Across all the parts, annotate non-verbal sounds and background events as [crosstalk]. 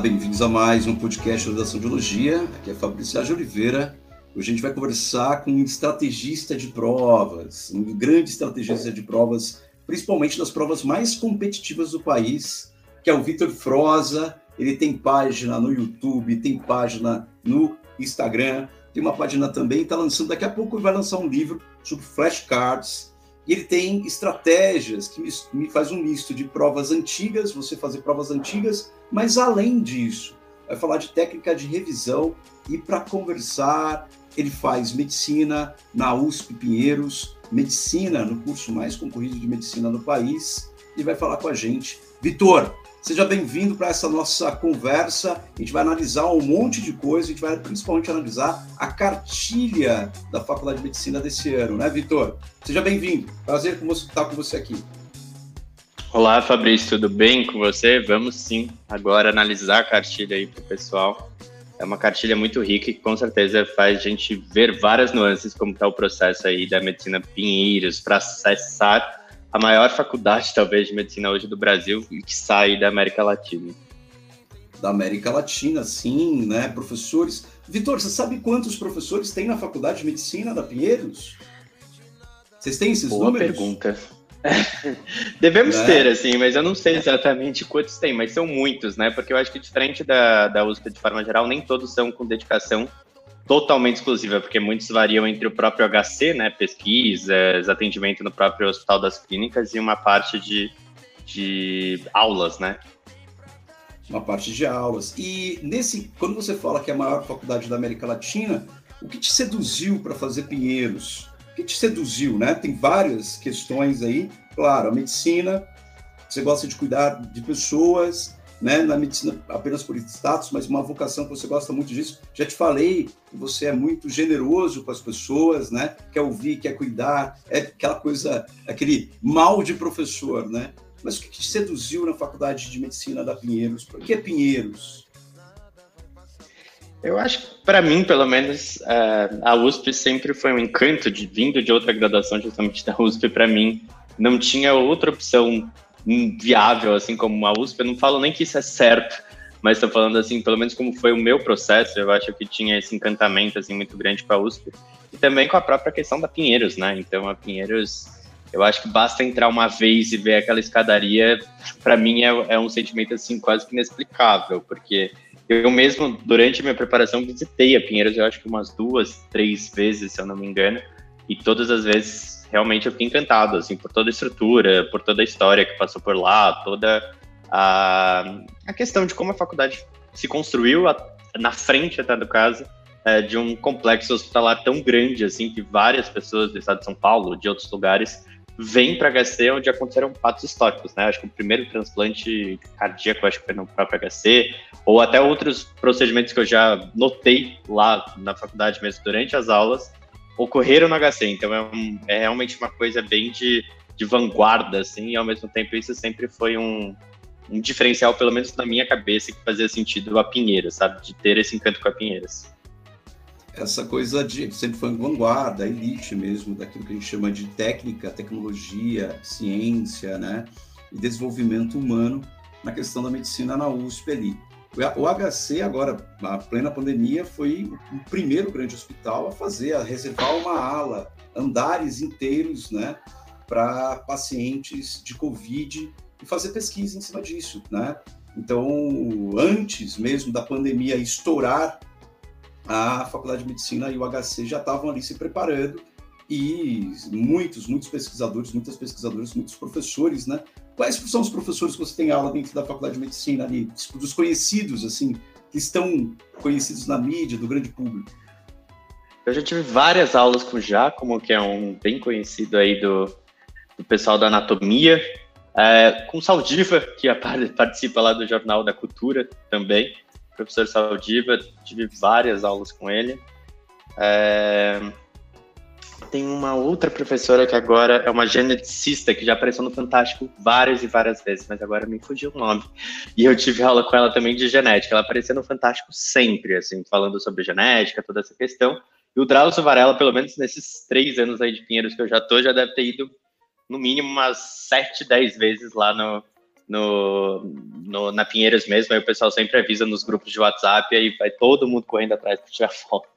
Bem-vindos a mais um podcast da Redação de. Aqui é Fabrício Sérgio Oliveira. Hoje a gente vai conversar com um estrategista de provas, um grande estrategista de provas, principalmente das provas mais competitivas do país, que é o Vitor Froza. Ele tem página no YouTube, tem página no Instagram, tem uma página também, está lançando, daqui a pouco vai lançar um livro sobre flashcards, e ele tem estratégias que me, faz um misto de provas antigas, você fazer provas antigas, mas além disso, vai falar de técnica de revisão e para conversar, ele faz medicina na USP Pinheiros, medicina no curso mais concorrido de medicina do país, e vai falar com a gente. Vitor, Seja bem-vindo para essa nossa conversa. A gente vai analisar um monte de coisa, a gente vai principalmente analisar a cartilha da Faculdade de Medicina desse ano, né, Vitor? Seja bem-vindo. Prazer estar com você aqui. Olá, Fabrício, tudo bem com você? Vamos sim agora analisar a cartilha aí para o pessoal. É uma cartilha muito rica e com certeza faz a gente ver várias nuances como está o processo aí da medicina Pinheiros para acessar a maior faculdade, talvez, de medicina hoje do Brasil e que sai da América Latina. Da América Latina, sim, né? Professores. Vitor, você sabe quantos professores tem na faculdade de medicina da Pinheiros? Vocês têm esses Boa números? pergunta. [laughs] Devemos é. ter, assim, mas eu não sei exatamente quantos tem, mas são muitos, né? Porque eu acho que diferente da, da USP de forma geral, nem todos são com dedicação totalmente exclusiva, porque muitos variam entre o próprio HC, né, pesquisas, atendimento no próprio Hospital das Clínicas e uma parte de, de aulas, né? Uma parte de aulas. E nesse, quando você fala que é a maior faculdade da América Latina, o que te seduziu para fazer Pinheiros? O que te seduziu, né? Tem várias questões aí. Claro, a medicina, você gosta de cuidar de pessoas, né, na medicina apenas por status, mas uma vocação que você gosta muito disso. Já te falei que você é muito generoso com as pessoas, né? Quer ouvir, quer cuidar, é aquela coisa, aquele mal de professor, né? Mas o que te seduziu na faculdade de medicina da Pinheiros? Por que Pinheiros? Eu acho que, para mim, pelo menos, a USP sempre foi um encanto de vindo de outra graduação, justamente da USP, para mim. Não tinha outra opção viável, assim como a USP. Eu não falo nem que isso é certo, mas estou falando assim, pelo menos como foi o meu processo, eu acho que tinha esse encantamento assim muito grande com a USP e também com a própria questão da Pinheiros, né? Então a Pinheiros, eu acho que basta entrar uma vez e ver aquela escadaria, para mim é, é, um sentimento assim quase que inexplicável, porque eu mesmo durante minha preparação visitei a Pinheiros, eu acho que umas duas, três vezes, se eu não me engano, e todas as vezes realmente eu fiquei encantado, assim, por toda a estrutura, por toda a história que passou por lá, toda a, a questão de como a faculdade se construiu a, na frente até do caso, é, de um complexo hospitalar tão grande, assim, que várias pessoas do estado de São Paulo, de outros lugares, vêm para HC, onde aconteceram fatos históricos, né? Acho que o primeiro transplante cardíaco, acho que foi no próprio HC, ou até outros procedimentos que eu já notei lá na faculdade mesmo durante as aulas, ocorreram no HC, então é, um, é realmente uma coisa bem de, de vanguarda, assim, e ao mesmo tempo isso sempre foi um, um diferencial, pelo menos na minha cabeça, que fazia sentido a Pinheiras, sabe? De ter esse encanto com a Pinheiras. Essa coisa de sempre foi vanguarda, elite mesmo, daquilo que a gente chama de técnica, tecnologia, ciência, né? E desenvolvimento humano na questão da medicina na USP ali. O HC, agora, na plena pandemia, foi o primeiro grande hospital a fazer, a reservar uma ala, andares inteiros, né, para pacientes de Covid e fazer pesquisa em cima disso, né? Então, antes mesmo da pandemia estourar, a Faculdade de Medicina e o HC já estavam ali se preparando e muitos, muitos pesquisadores, muitas pesquisadoras, muitos professores, né, Quais são os professores que você tem aula dentro da faculdade de medicina ali, dos conhecidos, assim, que estão conhecidos na mídia, do grande público? Eu já tive várias aulas com o Giacomo, que é um bem conhecido aí do, do pessoal da anatomia, é, com Saldiva, que [laughs] participa lá do Jornal da Cultura também, professor Saldiva, tive várias aulas com ele. É, tem uma outra professora que agora é uma geneticista que já apareceu no Fantástico várias e várias vezes, mas agora me fugiu o nome. E eu tive aula com ela também de genética. Ela aparecia no Fantástico sempre, assim, falando sobre genética, toda essa questão. E o Drauzio Varela, pelo menos nesses três anos aí de Pinheiros que eu já tô, já deve ter ido no mínimo umas sete, dez vezes lá no, no, no, na Pinheiros mesmo, aí o pessoal sempre avisa nos grupos de WhatsApp, aí vai todo mundo correndo atrás para tirar foto.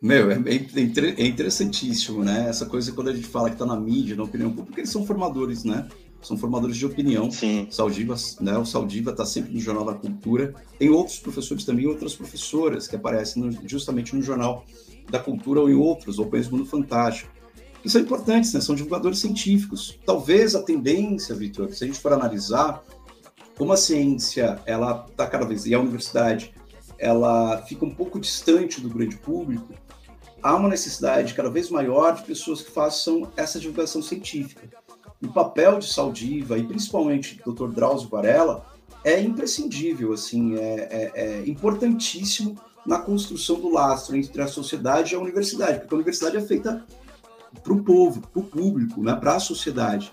Meu, é, é, é, interessantíssimo, né? Essa coisa quando a gente fala que está na mídia, na opinião pública, eles são formadores, né? São formadores de opinião. Sim. Saldiva, né? O Saldiva está sempre no Jornal da Cultura. Tem outros professores também, outras professoras que aparecem no, justamente no Jornal da Cultura ou em outros, ou mesmo no Fantástico que são importantes, né? são divulgadores científicos. Talvez a tendência, Vitor, se a gente for analisar como a ciência ela está cada vez e a universidade ela fica um pouco distante do grande público, há uma necessidade cada vez maior de pessoas que façam essa divulgação científica. O papel de Saldiva e principalmente do Dr. Drauzio Varela é imprescindível, assim, é, é, é importantíssimo na construção do lastro entre a sociedade e a universidade, porque a universidade é feita para o povo, para o público, né, para a sociedade.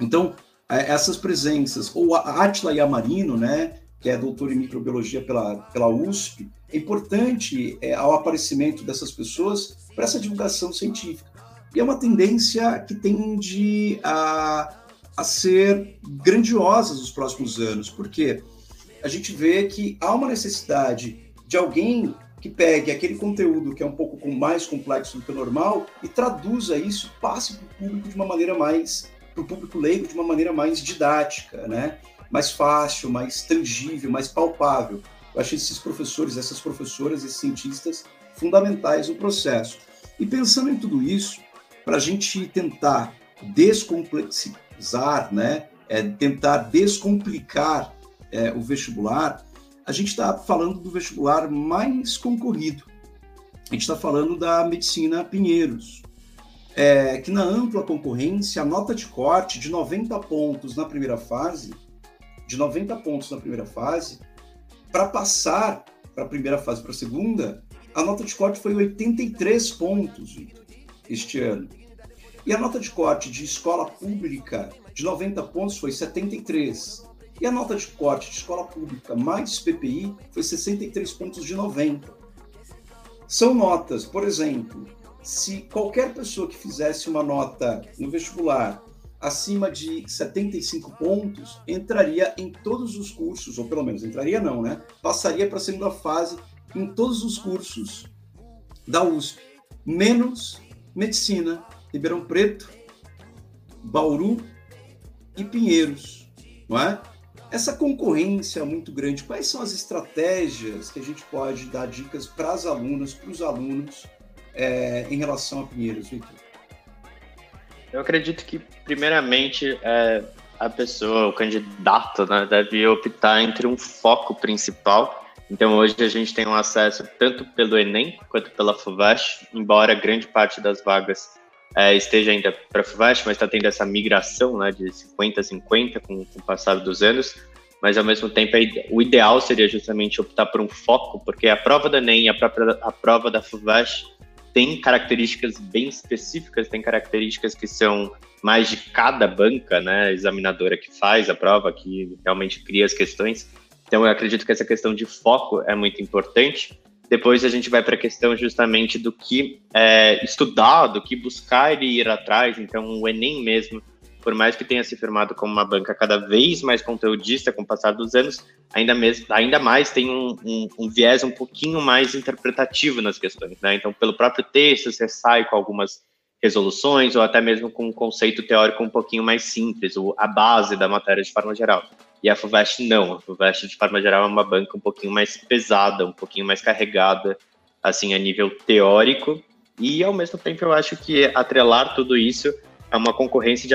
Então, é, essas presenças, ou a Atila Yamarino, né, que é doutor em microbiologia pela, pela USP, é importante é, ao aparecimento dessas pessoas para essa divulgação científica. E é uma tendência que tende a, a ser grandiosa nos próximos anos, porque a gente vê que há uma necessidade de alguém que pegue aquele conteúdo que é um pouco mais complexo do que o normal e traduza isso, passe para o público de uma maneira mais, para o público leigo de uma maneira mais didática, né? Mais fácil, mais tangível, mais palpável. Eu achei esses professores, essas professoras, esses cientistas fundamentais no processo. E pensando em tudo isso, para a gente tentar descomplexizar, né? É, tentar descomplicar é, o vestibular, a gente está falando do vestibular mais concorrido. A gente está falando da medicina Pinheiros, é, que na ampla concorrência, a nota de corte de 90 pontos na primeira fase, de 90 pontos na primeira fase, para passar para a primeira fase para a segunda, a nota de corte foi 83 pontos, este ano. E a nota de corte de escola pública de 90 pontos foi 73. E a nota de corte de escola pública mais PPI foi 63 pontos de 90. São notas, por exemplo, se qualquer pessoa que fizesse uma nota no vestibular acima de 75 pontos, entraria em todos os cursos, ou pelo menos entraria não, né? Passaria para a segunda fase em todos os cursos da USP, menos Medicina, Ribeirão Preto, Bauru e Pinheiros, não é? Essa concorrência muito grande, quais são as estratégias que a gente pode dar dicas para as alunas, para os alunos, é, em relação a Pinheiros, Victor? Eu acredito que, primeiramente, é, a pessoa, o candidato, né, deve optar entre um foco principal. Então, hoje a gente tem um acesso tanto pelo Enem quanto pela FUVEST, embora grande parte das vagas é, esteja ainda para FUVEST, mas está tendo essa migração né, de 50 a 50 com, com o passar dos anos, mas ao mesmo tempo o ideal seria justamente optar por um foco, porque a prova da ENEM e a, própria, a prova da FUVEST tem características bem específicas, tem características que são mais de cada banca, né, examinadora que faz a prova, que realmente cria as questões. Então, eu acredito que essa questão de foco é muito importante. Depois a gente vai para a questão justamente do que é, estudar, do que buscar e ir atrás. Então, o Enem mesmo, por mais que tenha se firmado como uma banca cada vez mais conteudista com o passar dos anos, ainda, mesmo, ainda mais tem um, um, um viés um pouquinho mais interpretativo nas questões. Né? Então, pelo próprio texto, você sai com algumas resoluções ou até mesmo com um conceito teórico um pouquinho mais simples, a base da matéria de forma geral. E a FUVEST não. A FUVEST, de forma geral, é uma banca um pouquinho mais pesada, um pouquinho mais carregada, assim, a nível teórico. E, ao mesmo tempo, eu acho que atrelar tudo isso é uma concorrência de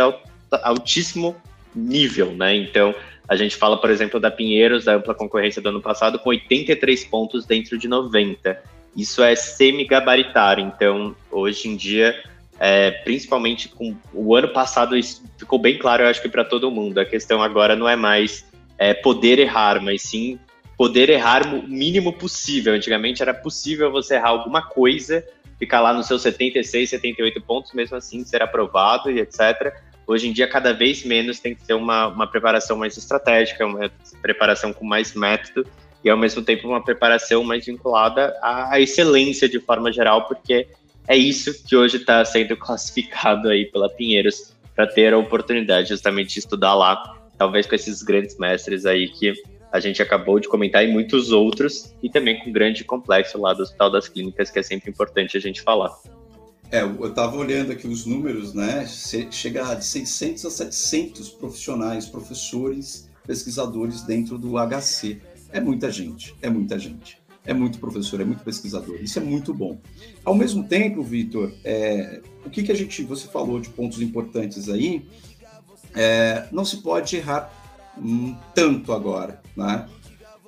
altíssimo nível, né? Então, a gente fala, por exemplo, da Pinheiros, da ampla concorrência do ano passado, com 83 pontos dentro de 90. Isso é semi-gabaritário. Então, hoje em dia, é, principalmente com o ano passado, isso ficou bem claro, eu acho que para todo mundo. A questão agora não é mais é, poder errar, mas sim poder errar o mínimo possível. Antigamente era possível você errar alguma coisa, ficar lá nos seus 76, 78 pontos, mesmo assim ser aprovado e etc. Hoje em dia, cada vez menos tem que ter uma, uma preparação mais estratégica, uma preparação com mais método e, ao mesmo tempo, uma preparação mais vinculada à excelência de forma geral, porque é isso que hoje está sendo [laughs] classificado aí pela Pinheiros para ter a oportunidade justamente de estudar lá talvez com esses grandes mestres aí que a gente acabou de comentar e muitos outros, e também com o grande complexo lá do Hospital das Clínicas, que é sempre importante a gente falar. É, eu estava olhando aqui os números, né? Chega de 600 a 700 profissionais, professores, pesquisadores dentro do HC. É muita gente, é muita gente. É muito professor, é muito pesquisador. Isso é muito bom. Ao mesmo tempo, Vitor, é, o que, que a gente, você falou de pontos importantes aí, é, não se pode errar hum, tanto agora, né?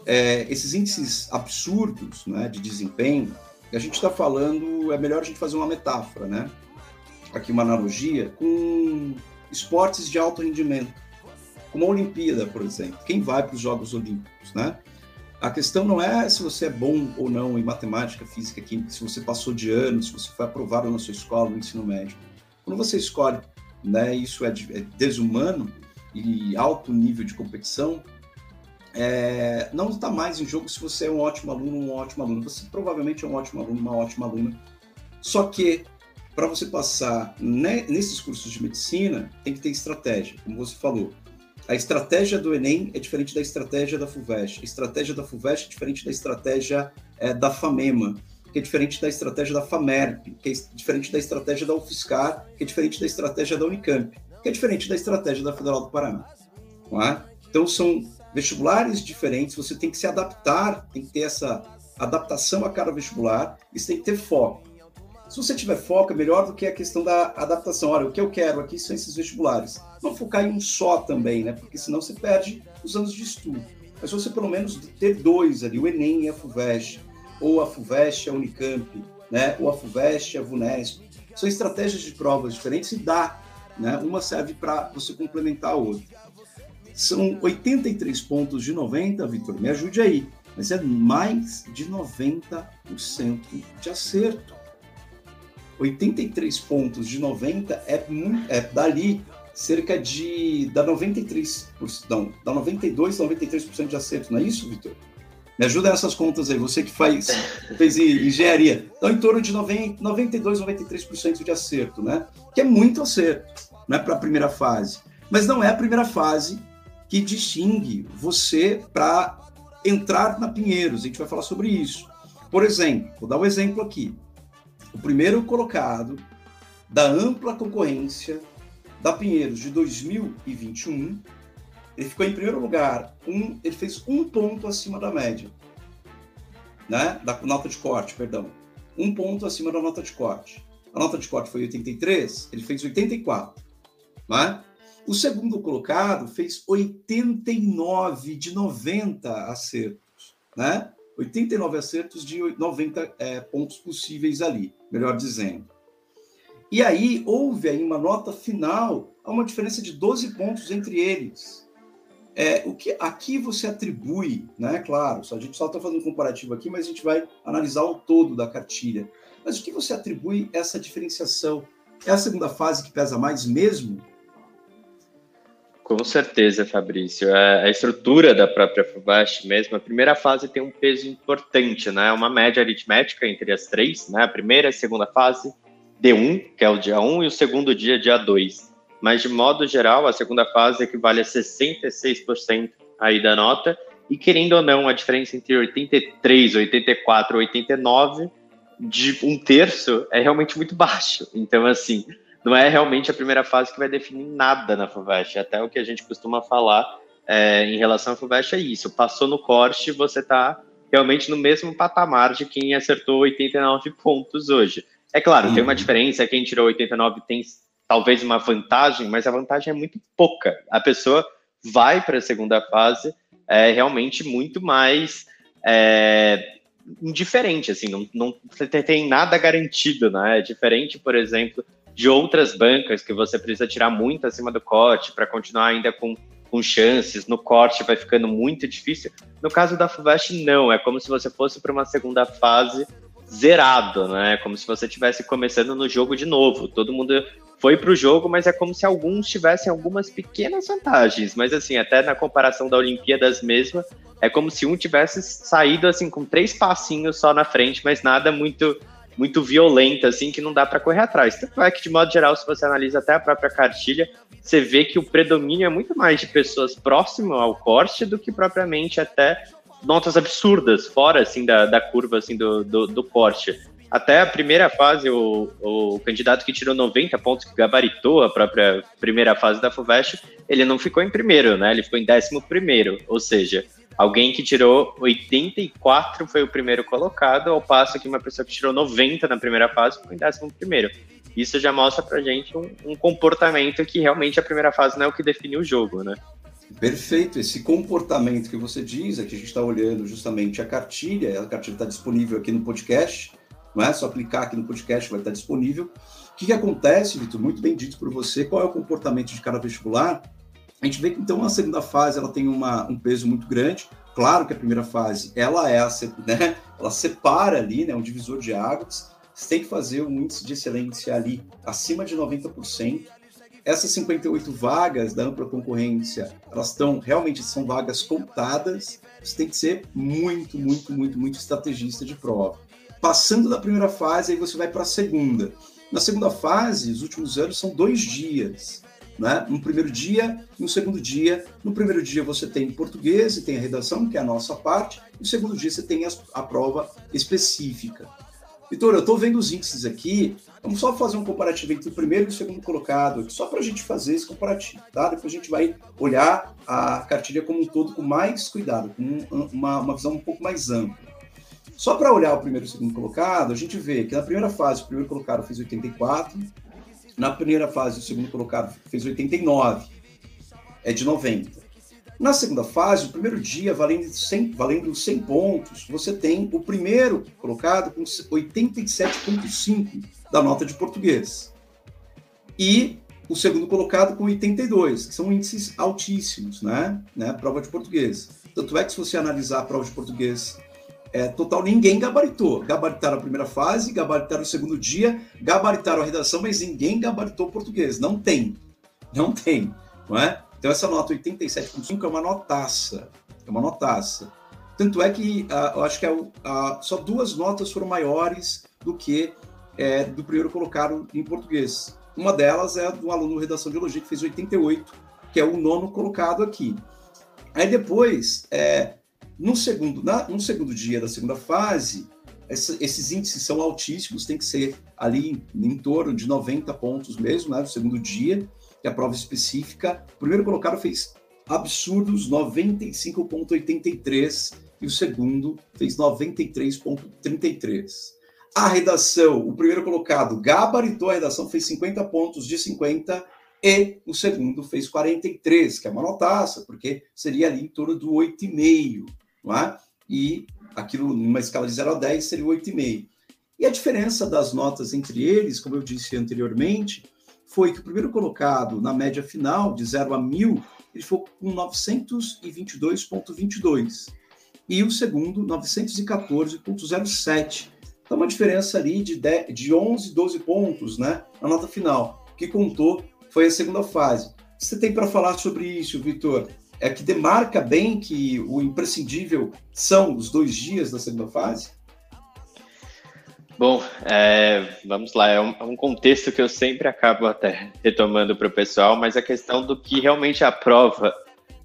É, esses índices absurdos né, de desempenho, a gente está falando, é melhor a gente fazer uma metáfora, né? Aqui uma analogia com esportes de alto rendimento, como a Olimpíada, por exemplo. Quem vai para os Jogos Olímpicos, né? A questão não é se você é bom ou não em matemática, física, química, se você passou de ano, se você foi aprovado na sua escola, no ensino médio. Quando você escolhe, né, isso é, é desumano e alto nível de competição, é, não está mais em jogo se você é um ótimo aluno um ótimo aluno. Você provavelmente é um ótimo aluno, uma ótima aluna. Só que para você passar nesses cursos de medicina, tem que ter estratégia, como você falou. A estratégia do Enem é diferente da estratégia da FUVEST. A estratégia da FUVEST é diferente da estratégia é, da FAMEMA, que é diferente da estratégia da FAMERP, que é diferente da estratégia da UFSCar, que é diferente da estratégia da Unicamp, que é diferente da estratégia da Federal do Paraná. É? Então, são vestibulares diferentes, você tem que se adaptar, tem que ter essa adaptação a cada vestibular, você tem que ter foco. Se você tiver foco, é melhor do que a questão da adaptação. Olha, o que eu quero aqui são esses vestibulares. Não focar em um só também, né? Porque senão você perde os anos de estudo. Mas você pelo menos ter dois ali, o Enem e a FUVEST, ou a FUVEST e a Unicamp, né? Ou a FUVEST e a VUNESP. São estratégias de provas diferentes e dá, né? Uma serve para você complementar a outra. São 83 pontos de 90, Vitor, me ajude aí. Mas é mais de 90% de acerto. 83 pontos de 90 é, é dali cerca de dá 93%, não, dá 92, 93% de acerto, não é isso, Vitor? Me ajuda nessas contas aí, você que faz fez engenharia. Então, em torno de 90, 92, 93% de acerto, né? Que é muito acerto, né, para a primeira fase. Mas não é a primeira fase que distingue você para entrar na Pinheiros. A gente vai falar sobre isso. Por exemplo, vou dar um exemplo aqui o primeiro colocado da ampla concorrência da Pinheiros de 2021. Ele ficou em primeiro lugar, um, ele fez um ponto acima da média, né? Da nota de corte, perdão. Um ponto acima da nota de corte. A nota de corte foi 83, ele fez 84, né? O segundo colocado fez 89 de 90 acertos, né? 89 acertos de 90 é, pontos possíveis ali, melhor dizendo. E aí houve aí uma nota final, uma diferença de 12 pontos entre eles. É, o que aqui você atribui, né? Claro, a gente só está fazendo um comparativo aqui, mas a gente vai analisar o todo da cartilha. Mas o que você atribui essa diferenciação? É a segunda fase que pesa mais mesmo? Com certeza, Fabrício. É, a estrutura da própria FUVEST mesmo, a primeira fase tem um peso importante, né? Uma média aritmética entre as três, né? A primeira e a segunda fase, D1, que é o dia 1, e o segundo dia, dia 2. Mas, de modo geral, a segunda fase equivale a 66% aí da nota, e querendo ou não, a diferença entre 83, 84, 89 de um terço é realmente muito baixo. Então, assim, não é realmente a primeira fase que vai definir nada na FUVEST. Até o que a gente costuma falar é, em relação à FUVEST é isso. Passou no corte, você está realmente no mesmo patamar de quem acertou 89 pontos hoje. É claro, tem uma uhum. diferença, quem tirou 89 tem talvez uma vantagem, mas a vantagem é muito pouca. A pessoa vai para a segunda fase é realmente muito mais é, indiferente, assim, não, não tem nada garantido, né? É diferente, por exemplo, de outras bancas que você precisa tirar muito acima do corte para continuar ainda com, com chances, no corte vai ficando muito difícil. No caso da FUVEST, não, é como se você fosse para uma segunda fase zerado, né? Como se você estivesse começando no jogo de novo. Todo mundo foi para o jogo, mas é como se alguns tivessem algumas pequenas vantagens. Mas assim, até na comparação da Olimpíadas mesma, é como se um tivesse saído assim com três passinhos só na frente, mas nada muito muito violenta, assim, que não dá para correr atrás. Tanto é que, de modo geral, se você analisa até a própria cartilha, você vê que o predomínio é muito mais de pessoas próximas ao corte do que propriamente até notas absurdas, fora, assim, da, da curva, assim, do, do, do corte. Até a primeira fase, o, o candidato que tirou 90 pontos, que gabaritou a própria primeira fase da FUVEST, ele não ficou em primeiro, né? Ele ficou em décimo primeiro, ou seja, Alguém que tirou 84 foi o primeiro colocado, ao passo que uma pessoa que tirou 90 na primeira fase foi em décimo primeiro. Isso já mostra pra gente um, um comportamento que realmente a primeira fase não é o que define o jogo, né? Perfeito. Esse comportamento que você diz, aqui a gente está olhando justamente a cartilha, a cartilha está disponível aqui no podcast, não é só clicar aqui no podcast, vai estar disponível. O que, que acontece, Vitor? Muito bem dito por você, qual é o comportamento de cada vestibular? A gente vê que então a segunda fase ela tem uma, um peso muito grande. Claro que a primeira fase ela é a, né, ela separa ali, né, um divisor de águas. Você tem que fazer um índice de excelência ali acima de 90%. Essas 58 vagas da ampla concorrência, elas estão realmente são vagas contadas. Você tem que ser muito, muito, muito, muito estrategista de prova. Passando da primeira fase, aí você vai para a segunda. Na segunda fase, os últimos anos são dois dias né? No primeiro dia, no segundo dia. No primeiro dia você tem português e tem a redação, que é a nossa parte. No segundo dia você tem a, a prova específica. Vitor, eu estou vendo os índices aqui. Vamos só fazer um comparativo entre o primeiro e o segundo colocado, só para a gente fazer esse comparativo, tá? Depois a gente vai olhar a cartilha como um todo com mais cuidado, com uma, uma visão um pouco mais ampla. Só para olhar o primeiro e o segundo colocado, a gente vê que na primeira fase o primeiro colocado fez 84, na primeira fase, o segundo colocado fez 89, é de 90. Na segunda fase, o primeiro dia, valendo 100, valendo 100 pontos, você tem o primeiro colocado com 87,5 da nota de português. E o segundo colocado com 82, que são índices altíssimos, né? né? Prova de português. Tanto é que se você analisar a prova de português é, total, ninguém gabaritou. Gabaritaram a primeira fase, gabaritaram o segundo dia, gabaritaram a redação, mas ninguém gabaritou português. Não tem. Não tem. Não é? Então, essa nota 87,5 é uma notaça. É uma notaça. Tanto é que uh, eu acho que é, uh, só duas notas foram maiores do que é, do primeiro colocado em português. Uma delas é do aluno redação de biologia, que fez 88, que é o nono colocado aqui. Aí depois, é, no segundo, na, no segundo dia da segunda fase, essa, esses índices são altíssimos, tem que ser ali em, em torno de 90 pontos mesmo, né, no segundo dia, que é a prova específica. O primeiro colocado fez absurdos 95,83 e o segundo fez 93,33. A redação, o primeiro colocado gabaritou a redação, fez 50 pontos de 50 e o segundo fez 43, que é uma notaça, porque seria ali em torno do 8,5 não é? E aquilo numa escala de 0 a 10 seria 8,5. E a diferença das notas entre eles, como eu disse anteriormente, foi que o primeiro colocado na média final, de 0 a 1000, ele foi com 922,22. E o segundo, 914,07. Então, uma diferença ali de, 10, de 11, 12 pontos né, na nota final. Que contou foi a segunda fase. O que você tem para falar sobre isso, Vitor? É que demarca bem que o imprescindível são os dois dias da segunda fase? Bom, é, vamos lá, é um, é um, contexto que eu sempre acabo até retomando para o pessoal, mas a questão do que realmente a prova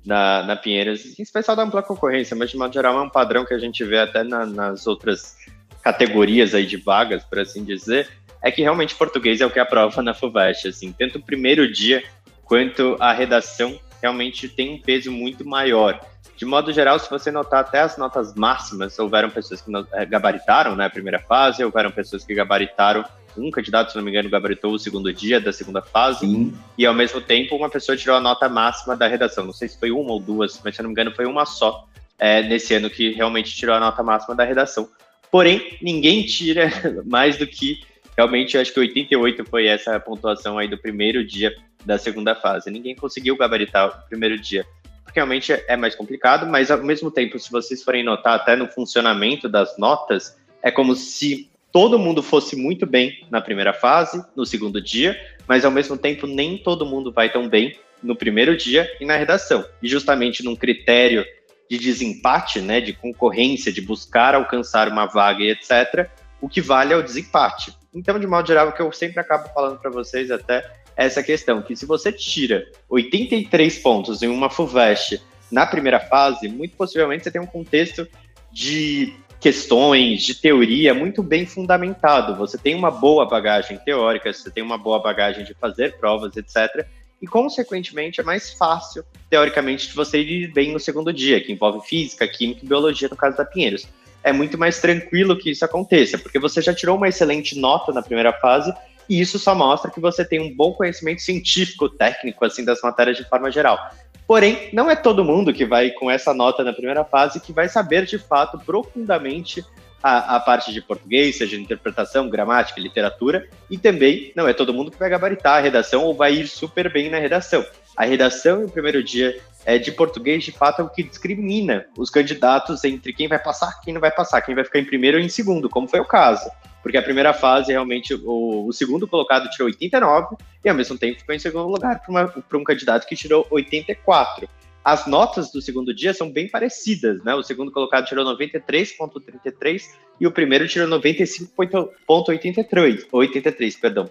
na, na Pinheiros, em especial da ampla concorrência, mas de modo geral é um padrão que a gente vê até na, nas outras categorias aí de vagas, por assim dizer, é que realmente português é o que é a prova na FUVEST, assim, tanto o primeiro dia quanto a redação realmente tem um peso muito maior. De modo geral, se você notar até as notas máximas, houveram pessoas que eh, gabaritaram na né, primeira fase, houveram pessoas que gabaritaram, um candidato, se não me engano, gabaritou o segundo dia da segunda fase, Sim. e ao mesmo tempo uma pessoa tirou a nota máxima da redação. Não sei se foi uma ou duas, mas se não me engano foi uma só é, nesse ano que realmente tirou a nota máxima da redação. Porém, ninguém tira [laughs] mais do que realmente, eu acho que 88 foi essa pontuação aí do primeiro dia da segunda fase. Ninguém conseguiu gabaritar o primeiro dia, porque realmente é mais complicado, mas ao mesmo tempo, se vocês forem notar até no funcionamento das notas, é como se todo mundo fosse muito bem na primeira fase, no segundo dia, mas ao mesmo tempo nem todo mundo vai tão bem no primeiro dia e na redação. E justamente num critério de desempate, né, de concorrência, de buscar alcançar uma vaga e etc., o que vale é o desempate. Então, de modo geral, o que eu sempre acabo falando para vocês até é essa questão, que se você tira 83 pontos em uma FUVEST na primeira fase, muito possivelmente você tem um contexto de questões, de teoria muito bem fundamentado. Você tem uma boa bagagem teórica, você tem uma boa bagagem de fazer provas, etc. E, consequentemente, é mais fácil, teoricamente, de você ir bem no segundo dia, que envolve física, química e biologia, no caso da Pinheiros é muito mais tranquilo que isso aconteça, porque você já tirou uma excelente nota na primeira fase e isso só mostra que você tem um bom conhecimento científico, técnico, assim, das matérias de forma geral. Porém, não é todo mundo que vai com essa nota na primeira fase que vai saber de fato profundamente a, a, parte de português, seja interpretação, gramática, literatura, e também não é todo mundo que vai gabaritar a redação ou vai ir super bem na redação. A redação em primeiro dia é, de português, de fato, é o que discrimina os candidatos entre quem vai passar, quem não vai passar, quem vai ficar em primeiro ou em segundo, como foi o caso. Porque a primeira fase, realmente, o, o segundo colocado tirou 89 e, ao mesmo tempo, ficou em segundo lugar para um candidato que tirou 84. As notas do segundo dia são bem parecidas, né? O segundo colocado tirou 93,33 e o primeiro tirou 95,83, 83, perdão.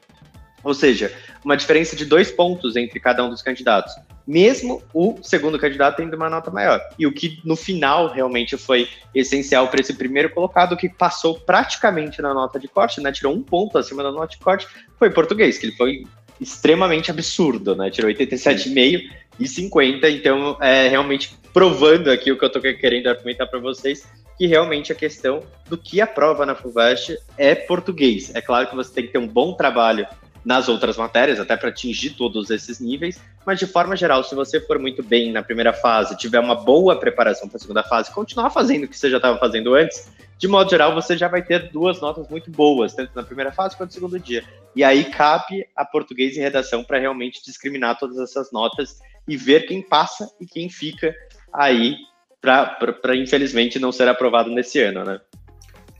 Ou seja, uma diferença de dois pontos entre cada um dos candidatos, mesmo o segundo candidato tendo uma nota maior. E o que no final realmente foi essencial para esse primeiro colocado, que passou praticamente na nota de corte, né? Tirou um ponto acima da nota de corte, foi português, que ele foi extremamente absurdo, né? Tirou 87,5 e 50, então é realmente provando aqui o que eu estou querendo argumentar para vocês, que realmente a questão do que a prova na FUVEST é português. É claro que você tem que ter um bom trabalho nas outras matérias, até para atingir todos esses níveis, mas de forma geral, se você for muito bem na primeira fase, tiver uma boa preparação para a segunda fase, continuar fazendo o que você já estava fazendo antes, de modo geral, você já vai ter duas notas muito boas, tanto na primeira fase quanto no segundo dia. E aí cabe a português e redação para realmente discriminar todas essas notas e ver quem passa e quem fica aí para, infelizmente, não ser aprovado nesse ano, né?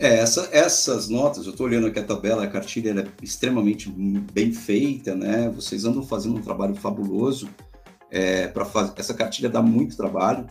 É, essa, essas notas, eu estou olhando aqui a tabela, a cartilha é extremamente bem feita, né? Vocês andam fazendo um trabalho fabuloso é, para fazer. Essa cartilha dá muito trabalho.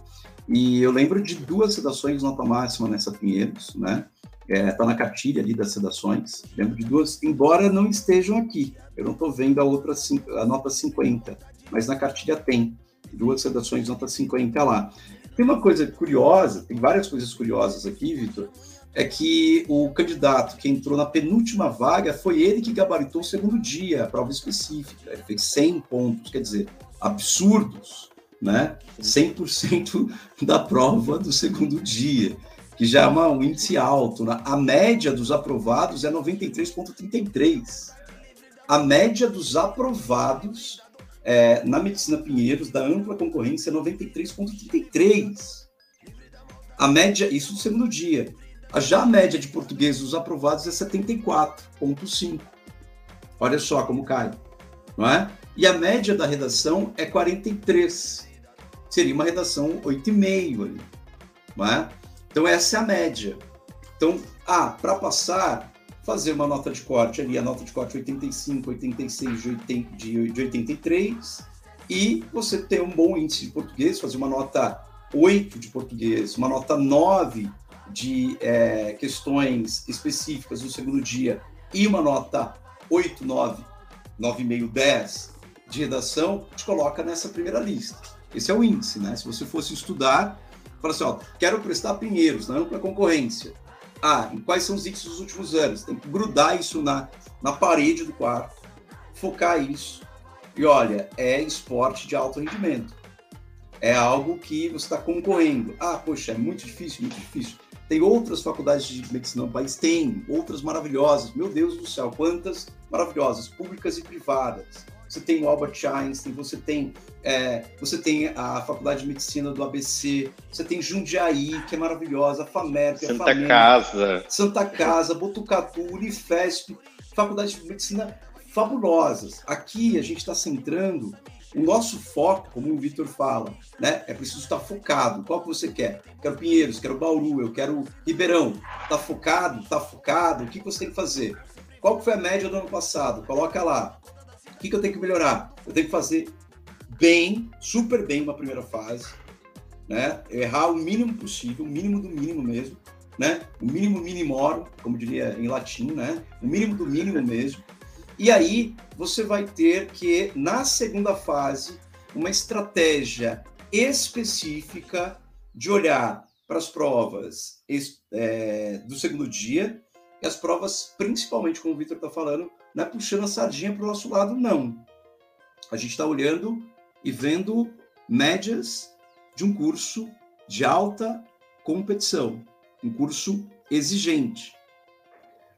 E eu lembro de duas sedações nota máxima nessa Pinheiros, né? É, tá na cartilha ali das sedações. Lembro de duas, embora não estejam aqui. Eu não estou vendo a outra, a nota 50, mas na cartilha tem duas sedações nota 50 lá. Tem uma coisa curiosa, tem várias coisas curiosas aqui, Vitor é que o candidato que entrou na penúltima vaga foi ele que gabaritou o segundo dia, a prova específica. Ele fez 100 pontos, quer dizer, absurdos, né? 100% [laughs] da prova do segundo dia, que já é uma, um índice alto. Né? A média dos aprovados é 93,33. A média dos aprovados é, na Medicina Pinheiros, da ampla concorrência, é 93,33. A média, isso do segundo dia. Já a média de português dos aprovados é 74,5. Olha só como cai, não é? E a média da redação é 43. Seria uma redação 8,5 ali, não é? Então essa é a média. Então, ah, para passar, fazer uma nota de corte ali, a nota de corte 85, 86 de, 80, de, de 83, e você ter um bom índice de português, fazer uma nota 8 de português, uma nota 9 de é, questões específicas no segundo dia e uma nota 8, 9, 9,5, 10 de redação, te coloca nessa primeira lista. Esse é o índice, né? Se você fosse estudar, fala assim, ó, quero prestar Pinheiros na ampla concorrência. Ah, quais são os índices dos últimos anos? Tem que grudar isso na, na parede do quarto, focar isso. E olha, é esporte de alto rendimento. É algo que você está concorrendo. Ah, poxa, é muito difícil, muito difícil. Tem outras faculdades de medicina no país? Tem, outras maravilhosas. Meu Deus do céu, quantas maravilhosas, públicas e privadas. Você tem o Albert Einstein, você tem, é, você tem a Faculdade de Medicina do ABC, você tem Jundiaí, que é maravilhosa, a FAMERP, Santa a FAMER, Casa, Santa Casa, Botucatu, Unifesp, faculdades de medicina fabulosas. Aqui a gente está centrando o nosso foco, como o Vitor fala, né, é preciso estar focado. Qual que você quer? Quero Pinheiros, quero Bauru, eu quero Ribeirão. Está focado? Está focado? O que você tem que fazer? Qual que foi a média do ano passado? Coloca lá. O que, que eu tenho que melhorar? Eu tenho que fazer bem, super bem uma primeira fase, né? Errar o mínimo possível, o mínimo do mínimo mesmo, né? O mínimo minimorum, como diria em latim, né? O mínimo do mínimo mesmo. E aí você vai ter que, na segunda fase, uma estratégia específica de olhar para as provas é, do segundo dia e as provas, principalmente, como o Victor está falando, não é puxando a sardinha para o nosso lado, não. A gente está olhando e vendo médias de um curso de alta competição, um curso exigente.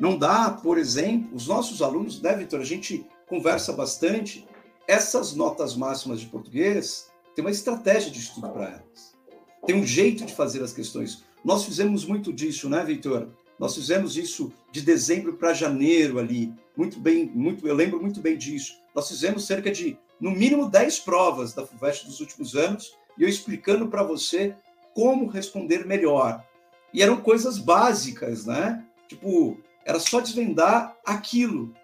Não dá, por exemplo, os nossos alunos, né, Vitor? A gente conversa bastante. Essas notas máximas de português tem uma estratégia de estudo para elas. Tem um jeito de fazer as questões. Nós fizemos muito disso, né, Vitor? Nós fizemos isso de dezembro para janeiro ali. Muito bem, muito, eu lembro muito bem disso. Nós fizemos cerca de, no mínimo, 10 provas da FUVEST dos últimos anos, e eu explicando para você como responder melhor. E eram coisas básicas, né? Tipo, era só desvendar aquilo,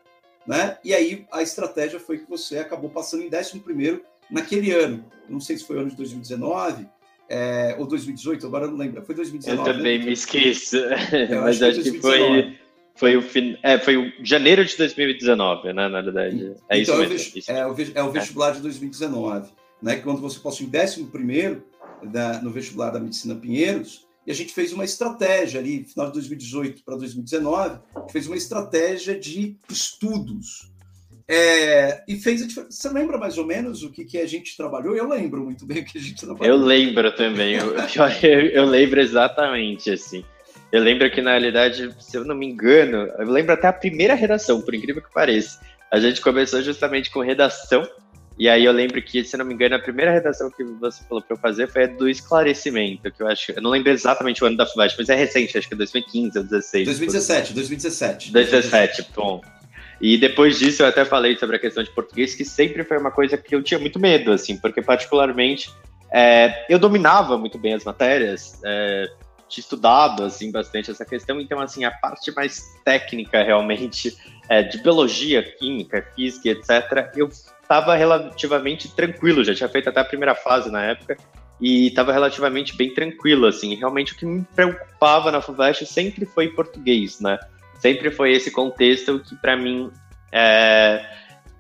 né? E aí a estratégia foi que você acabou passando em 11 primeiro naquele ano. Não sei se foi ano de 2019 é, ou 2018, agora eu não lembro. Foi 2019. Eu também né? me esqueço. [laughs] Mas acho que foi, foi, o fin... é, foi o janeiro de 2019, né? Na verdade. É então, isso mesmo. É, o, é o vestibular de 2019, né? Quando você passou em 11 primeiro no vestibular da Medicina Pinheiros, e a gente fez uma estratégia ali, final de 2018 para 2019, fez uma estratégia de estudos é, e fez a. Você lembra mais ou menos o que, que a gente trabalhou? Eu lembro muito bem o que a gente trabalhou. Eu lembro também, eu, eu, eu lembro exatamente, assim. Eu lembro que, na realidade, se eu não me engano, eu lembro até a primeira redação, por incrível que pareça. A gente começou justamente com redação, e aí eu lembro que, se não me engano, a primeira redação que você falou para eu fazer foi a do esclarecimento, que eu acho, eu não lembro exatamente o ano da FUVEST, mas é recente, acho que é 2015 ou 2016. 2017, 2017. 2017, bom. E depois disso eu até falei sobre a questão de português, que sempre foi uma coisa que eu tinha muito medo, assim, porque particularmente é, eu dominava muito bem as matérias, é, tinha estudado, assim, bastante essa questão, então, assim, a parte mais técnica, realmente, é, de biologia, química, física, etc., eu estava relativamente tranquilo, já tinha feito até a primeira fase na época, e estava relativamente bem tranquilo, assim, realmente o que me preocupava na FUVEST sempre foi português, né, sempre foi esse contexto que para mim é,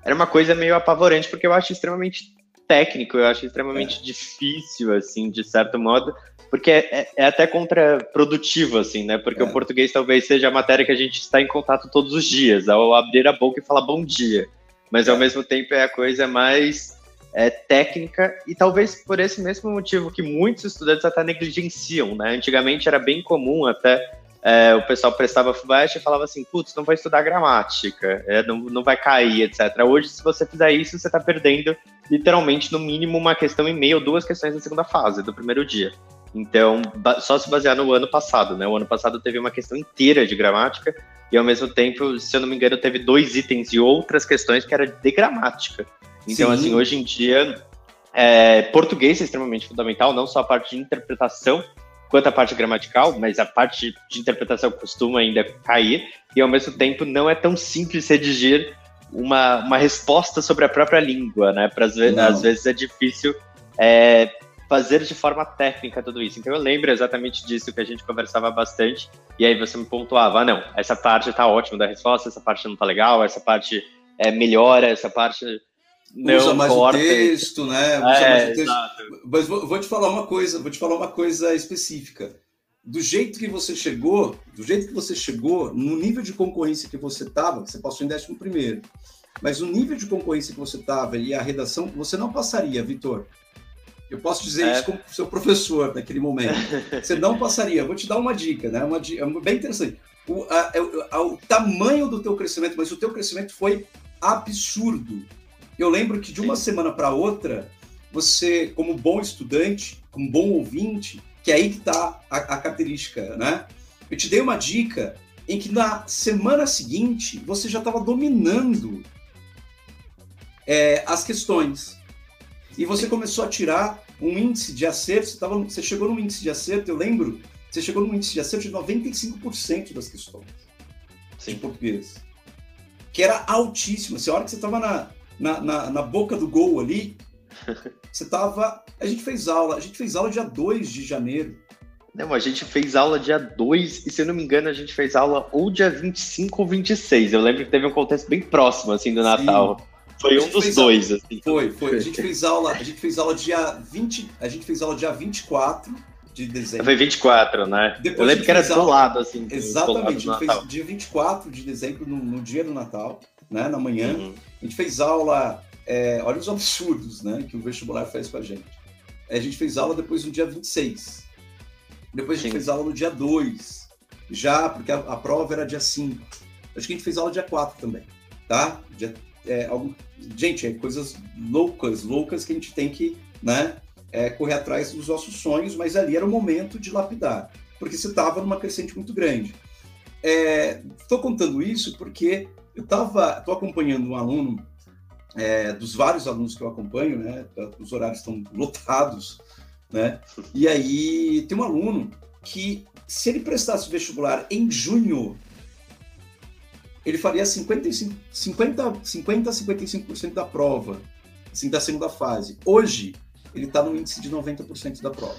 era uma coisa meio apavorante, porque eu acho extremamente técnico, eu acho extremamente é. difícil, assim, de certo modo, porque é, é, é até contraprodutivo, assim, né? Porque o é. português talvez seja a matéria que a gente está em contato todos os dias, ao abrir a boca e falar bom dia. Mas ao mesmo tempo é a coisa mais é, técnica e talvez por esse mesmo motivo que muitos estudantes até negligenciam, né? Antigamente era bem comum até é, o pessoal prestava FUVEST e falava assim, putz, não vai estudar gramática, é, não, não vai cair, etc. Hoje, se você fizer isso, você está perdendo, literalmente, no mínimo, uma questão e meia ou duas questões da segunda fase, do primeiro dia. Então, só se basear no ano passado, né? O ano passado teve uma questão inteira de gramática e, ao mesmo tempo, se eu não me engano, teve dois itens e outras questões que era de gramática. Então, Sim. assim, hoje em dia, é, português é extremamente fundamental, não só a parte de interpretação, quanto a parte gramatical, mas a parte de interpretação costuma ainda cair, e ao mesmo tempo não é tão simples redigir uma, uma resposta sobre a própria língua, né? Para às vezes, às vezes é difícil é, fazer de forma técnica tudo isso. Então eu lembro exatamente disso que a gente conversava bastante, e aí você me pontuava, ah, não, essa parte tá ótima da resposta, essa parte não tá legal, essa parte é, melhora, essa parte não usa mais corta. o texto, né? Usa é, mais o texto. Mas vou, vou, te falar uma coisa, vou te falar uma coisa específica. Do jeito que você chegou, do jeito que você chegou, no nível de concorrência que você estava, você passou em 11 primeiro, mas o nível de concorrência que você estava e a redação, você não passaria, Vitor. Eu posso dizer é. isso como seu professor naquele momento. Você não passaria. vou te dar uma dica, né? Uma dica bem interessante. O, a, a, a, o tamanho do teu crescimento, mas o teu crescimento foi absurdo. Eu lembro que de uma semana para outra, você, como bom estudante, como bom ouvinte, que é aí que está a, a característica, né? Eu te dei uma dica em que na semana seguinte você já estava dominando é, as questões. E você começou a tirar um índice de acerto, você, tava, você chegou num índice de acerto, eu lembro, você chegou num índice de acerto de 95% das questões Sim. de português. Que era altíssimo. Assim, a hora que você estava na, na, na, na boca do gol ali, [laughs] você tava. A gente fez aula, a gente fez aula dia 2 de janeiro. Não, a gente fez aula dia 2 e, se eu não me engano, a gente fez aula ou dia 25 ou 26. Eu lembro que teve um contexto bem próximo, assim, do Natal. Foi um dos dois, aula... assim. Foi, foi. A gente fez aula, a gente fez aula dia 20, a gente fez aula dia 24 de dezembro. Foi 24, né? Depois eu lembro que era do aula... lado, assim. Exatamente, a gente fez dia 24 de dezembro, no, no dia do Natal, né? Na manhã. Uhum. A gente fez aula. É, olha os absurdos, né? Que o vestibular faz com a gente. A gente fez aula depois no dia 26. Depois a gente Sim. fez aula no dia 2. Já, porque a, a, prova era dia 5. Acho que a gente fez aula dia 4 também. Tá? Dia, é, algum... Gente, é coisas loucas, loucas que a gente tem que, né? é, correr atrás dos nossos sonhos, mas ali era o momento de lapidar, porque você estava numa crescente muito grande. Estou é, contando isso porque eu estava, estou acompanhando um aluno, é, dos vários alunos que eu acompanho, né? Os horários estão lotados, né? E aí tem um aluno que, se ele prestasse vestibular em junho, ele faria 55, 50, 50 a 55% da prova, assim, da segunda fase. Hoje, ele está no índice de 90% da prova.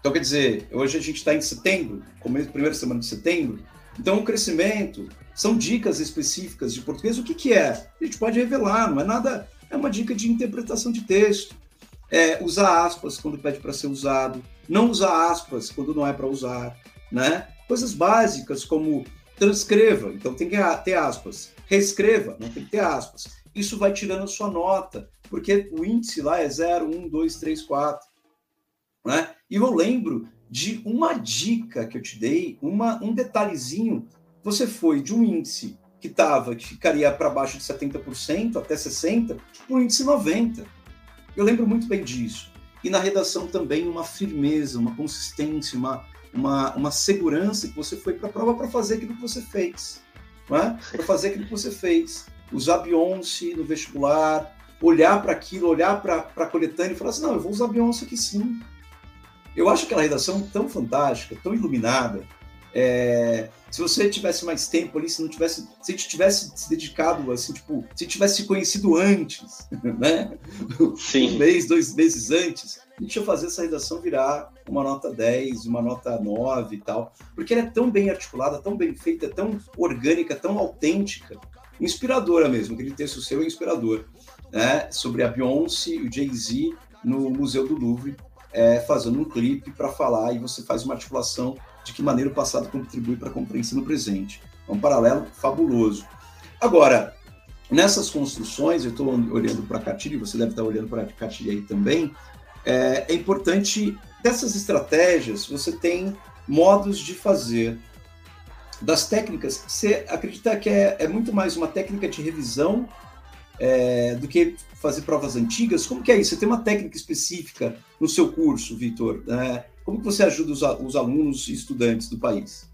Então, quer dizer, hoje a gente está em setembro, começo, primeira semana de setembro, então o crescimento são dicas específicas de português. O que, que é? A gente pode revelar, não é nada, é uma dica de interpretação de texto. É, usar aspas quando pede para ser usado, não usar aspas quando não é para usar, né? Coisas básicas como transcreva, então tem que ter aspas, reescreva, não tem que ter aspas. Isso vai tirando a sua nota, porque o índice lá é 0, 1, 2, 3, 4. Né? E eu lembro de uma dica que eu te dei, uma, um detalhezinho. Você foi de um índice que tava, que ficaria para baixo de 70%, até 60%, para o índice 90%. Eu lembro muito bem disso. E na redação também uma firmeza, uma consistência, uma, uma, uma segurança que você foi para a prova para fazer aquilo que você fez. Né? Para fazer aquilo que você fez. Usar Beyoncé no vestibular, olhar para aquilo, olhar para a coletânea e falar assim: não, eu vou usar Beyoncé aqui sim. Eu acho aquela redação tão fantástica, tão iluminada. É, se você tivesse mais tempo ali, se não tivesse, se tivesse se dedicado, assim, tipo, se tivesse se conhecido antes, [laughs] né? Sim. Um mês, dois meses antes, a gente ia fazer essa redação virar uma nota 10, uma nota 9 e tal, porque ela é tão bem articulada, tão bem feita, tão orgânica, tão autêntica, inspiradora mesmo, aquele texto seu é inspirador né, sobre a Beyoncé e o Jay-Z no Museu do Louvre, é, fazendo um clipe para falar e você faz uma articulação de que maneira o passado contribui para a compreensão no presente. É um paralelo fabuloso. Agora, nessas construções, eu estou olhando para a Catilha, você deve estar olhando para a Catilha aí também, é, é importante, dessas estratégias, você tem modos de fazer das técnicas, você acredita que é, é muito mais uma técnica de revisão é, do que fazer provas antigas? Como que é isso? Você tem uma técnica específica no seu curso, Vitor? É, como que você ajuda os, os alunos e estudantes do país?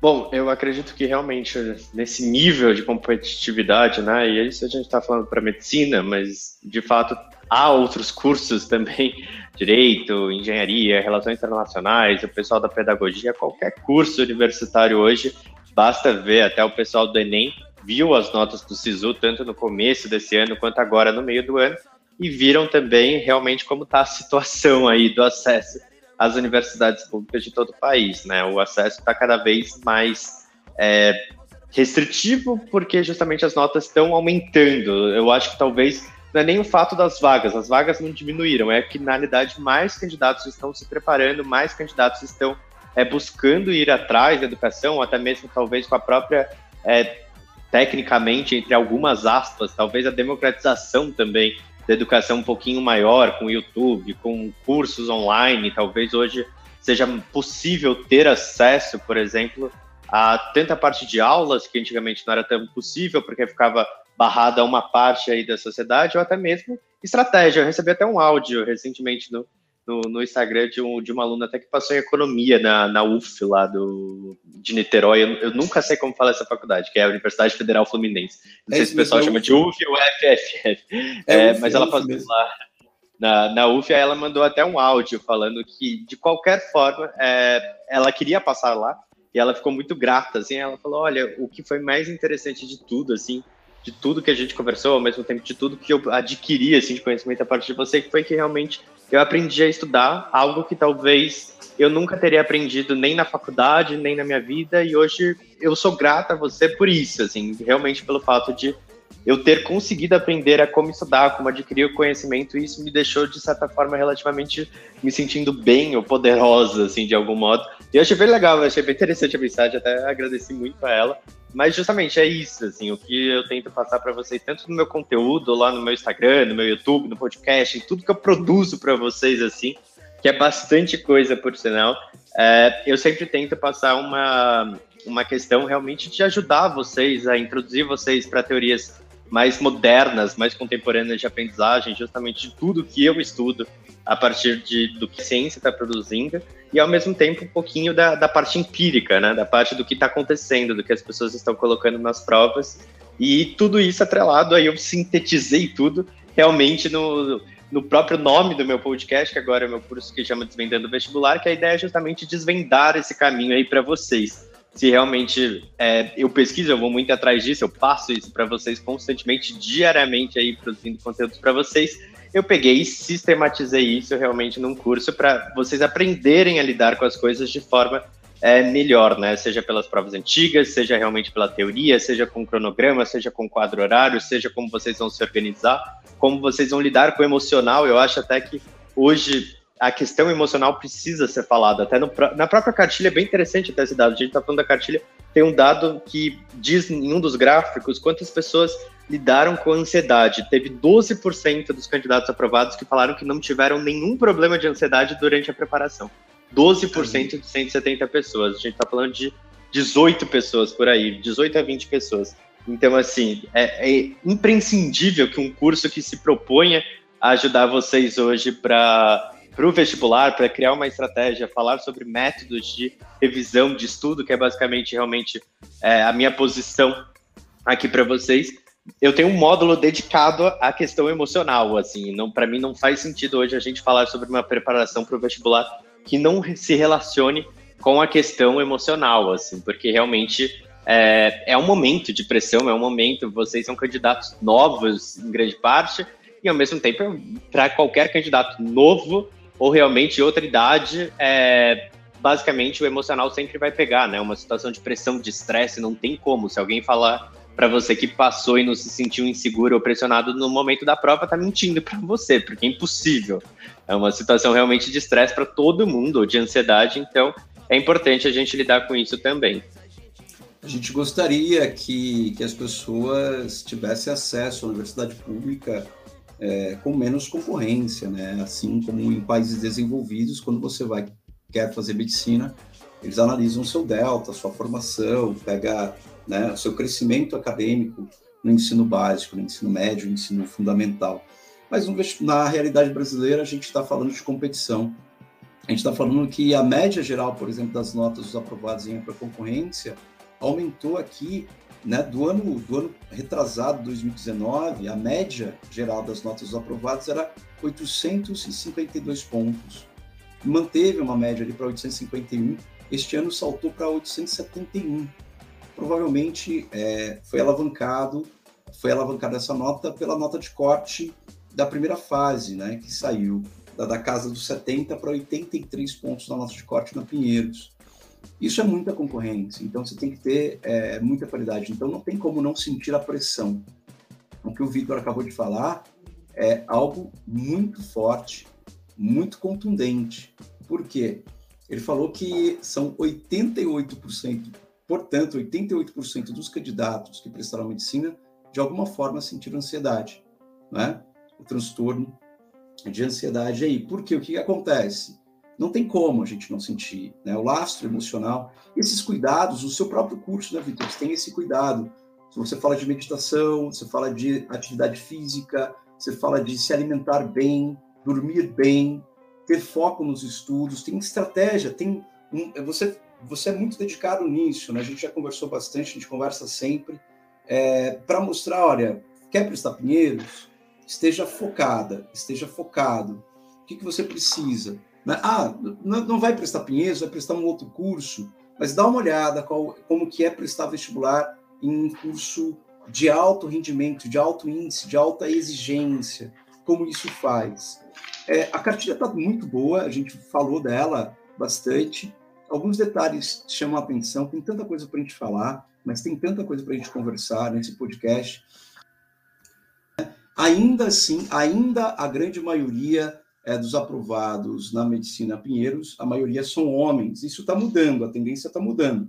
Bom, eu acredito que realmente nesse nível de competitividade, né, e isso a gente está falando para medicina, mas de fato há outros cursos também, [laughs] direito, engenharia, relações internacionais, o pessoal da pedagogia, qualquer curso universitário hoje, basta ver até o pessoal do Enem viu as notas do SISU tanto no começo desse ano quanto agora no meio do ano e viram também realmente como está a situação aí do acesso às universidades públicas de todo o país, né? O acesso está cada vez mais é, restritivo porque justamente as notas estão aumentando. Eu acho que talvez não é nem o fato das vagas, as vagas não diminuíram, é que na realidade mais candidatos estão se preparando, mais candidatos estão é, buscando ir atrás da educação, até mesmo talvez com a própria é, tecnicamente, entre algumas aspas, talvez a democratização também da educação um pouquinho maior, com YouTube, com cursos online, talvez hoje seja possível ter acesso, por exemplo, a tanta parte de aulas que antigamente não era tão possível, porque ficava barrada uma parte aí da sociedade, ou até mesmo estratégia. Eu recebi até um áudio recentemente no, no, no, Instagram de, um, de uma aluna até que passou em economia na, na UF lá do, de Niterói. Eu, eu, nunca sei como fala essa faculdade, que é a Universidade Federal Fluminense. Não é sei se o pessoal chama de UF ou FFF. É, é, mas ela passou lá na, na UF, aí ela mandou até um áudio falando que, de qualquer forma, é, ela queria passar lá e ela ficou muito grata, assim, ela falou, olha, o que foi mais interessante de tudo, assim, de tudo que a gente conversou, ao mesmo tempo de tudo que eu adquiri assim, de conhecimento a partir de você, que foi que realmente eu aprendi a estudar algo que talvez eu nunca teria aprendido nem na faculdade, nem na minha vida, e hoje eu sou grata a você por isso, assim, realmente pelo fato de eu ter conseguido aprender a como estudar, como adquirir o conhecimento, e isso me deixou, de certa forma, relativamente me sentindo bem ou poderosa, assim, de algum modo. E eu achei bem legal, achei bem interessante a mensagem, até agradeci muito a ela. Mas justamente é isso, assim, o que eu tento passar para vocês, tanto no meu conteúdo, lá no meu Instagram, no meu YouTube, no podcast, em tudo que eu produzo para vocês, assim, que é bastante coisa, por sinal, é, eu sempre tento passar uma, uma questão realmente de ajudar vocês a introduzir vocês para teorias mais modernas, mais contemporâneas de aprendizagem, justamente de tudo que eu estudo a partir de, do que a ciência está produzindo e ao mesmo tempo um pouquinho da, da parte empírica, né, da parte do que está acontecendo, do que as pessoas estão colocando nas provas. E tudo isso atrelado aí eu sintetizei tudo realmente no, no próprio nome do meu podcast, que agora é meu curso que chama Desvendando Vestibular, que a ideia é justamente desvendar esse caminho aí para vocês se realmente é, eu pesquiso, eu vou muito atrás disso, eu passo isso para vocês constantemente, diariamente aí produzindo conteúdos para vocês. Eu peguei e sistematizei isso realmente num curso para vocês aprenderem a lidar com as coisas de forma é, melhor, né? Seja pelas provas antigas, seja realmente pela teoria, seja com cronograma, seja com quadro horário, seja como vocês vão se organizar, como vocês vão lidar com o emocional. Eu acho até que hoje a questão emocional precisa ser falada. Até no, na própria cartilha, é bem interessante até esse dado. A gente está falando da cartilha, tem um dado que diz em um dos gráficos quantas pessoas lidaram com ansiedade. Teve 12% dos candidatos aprovados que falaram que não tiveram nenhum problema de ansiedade durante a preparação. 12% de 170 pessoas. A gente está falando de 18 pessoas por aí, 18 a 20 pessoas. Então, assim, é, é imprescindível que um curso que se proponha a ajudar vocês hoje para para o vestibular, para criar uma estratégia, falar sobre métodos de revisão de estudo, que é basicamente realmente é, a minha posição aqui para vocês. Eu tenho um módulo dedicado à questão emocional, assim, não para mim não faz sentido hoje a gente falar sobre uma preparação para o vestibular que não se relacione com a questão emocional, assim, porque realmente é, é um momento de pressão, é um momento, vocês são candidatos novos em grande parte, e ao mesmo tempo, para qualquer candidato novo, ou realmente outra idade, é, basicamente o emocional sempre vai pegar, né? Uma situação de pressão, de estresse, não tem como. Se alguém falar para você que passou e não se sentiu inseguro ou pressionado no momento da prova, tá mentindo para você, porque é impossível. É uma situação realmente de estresse para todo mundo, de ansiedade, então é importante a gente lidar com isso também. A gente gostaria que, que as pessoas tivessem acesso à universidade pública é, com menos concorrência, né? Assim como em países desenvolvidos, quando você vai quer fazer medicina, eles analisam o seu delta, sua formação, pega né, o seu crescimento acadêmico no ensino básico, no ensino médio, no ensino fundamental. Mas na realidade brasileira, a gente está falando de competição. A gente está falando que a média geral, por exemplo, das notas dos aprovados em concorrência aumentou aqui né, do, ano, do ano retrasado, 2019, a média geral das notas dos aprovados era 852 pontos. Manteve uma média ali para 851, este ano saltou para 871. Provavelmente é, foi alavancado, foi alavancada essa nota pela nota de corte da primeira fase, né, que saiu da, da casa dos 70 para 83 pontos na nota de corte na Pinheiros. Isso é muita concorrência, então você tem que ter é, muita qualidade. Então não tem como não sentir a pressão. O que o Vitor acabou de falar é algo muito forte, muito contundente. Por quê? Ele falou que são 88%, portanto, 88% dos candidatos que prestaram medicina de alguma forma sentiram ansiedade, né? O transtorno de ansiedade aí. Por quê? O que acontece? Não tem como a gente não sentir, né? O lastro emocional, esses cuidados, o seu próprio curso, né, Vitor? Tem esse cuidado. Se você fala de meditação, você fala de atividade física, você fala de se alimentar bem, dormir bem, ter foco nos estudos, tem estratégia, tem um, você você é muito dedicado nisso, né? A gente já conversou bastante, a gente conversa sempre é, para mostrar, olha, quer prestar Pinheiros, esteja focada, esteja focado. O que, que você precisa? Né? Ah, não vai prestar Pinheiros, vai prestar um outro curso, mas dá uma olhada qual, como que é prestar vestibular em um curso de alto rendimento, de alto índice, de alta exigência, como isso faz. É, a cartilha está muito boa, a gente falou dela bastante. Alguns detalhes chamam a atenção, tem tanta coisa para a gente falar, mas tem tanta coisa para a gente conversar nesse podcast. Ainda assim, ainda a grande maioria é, dos aprovados na medicina Pinheiros, a maioria são homens. Isso está mudando, a tendência está mudando.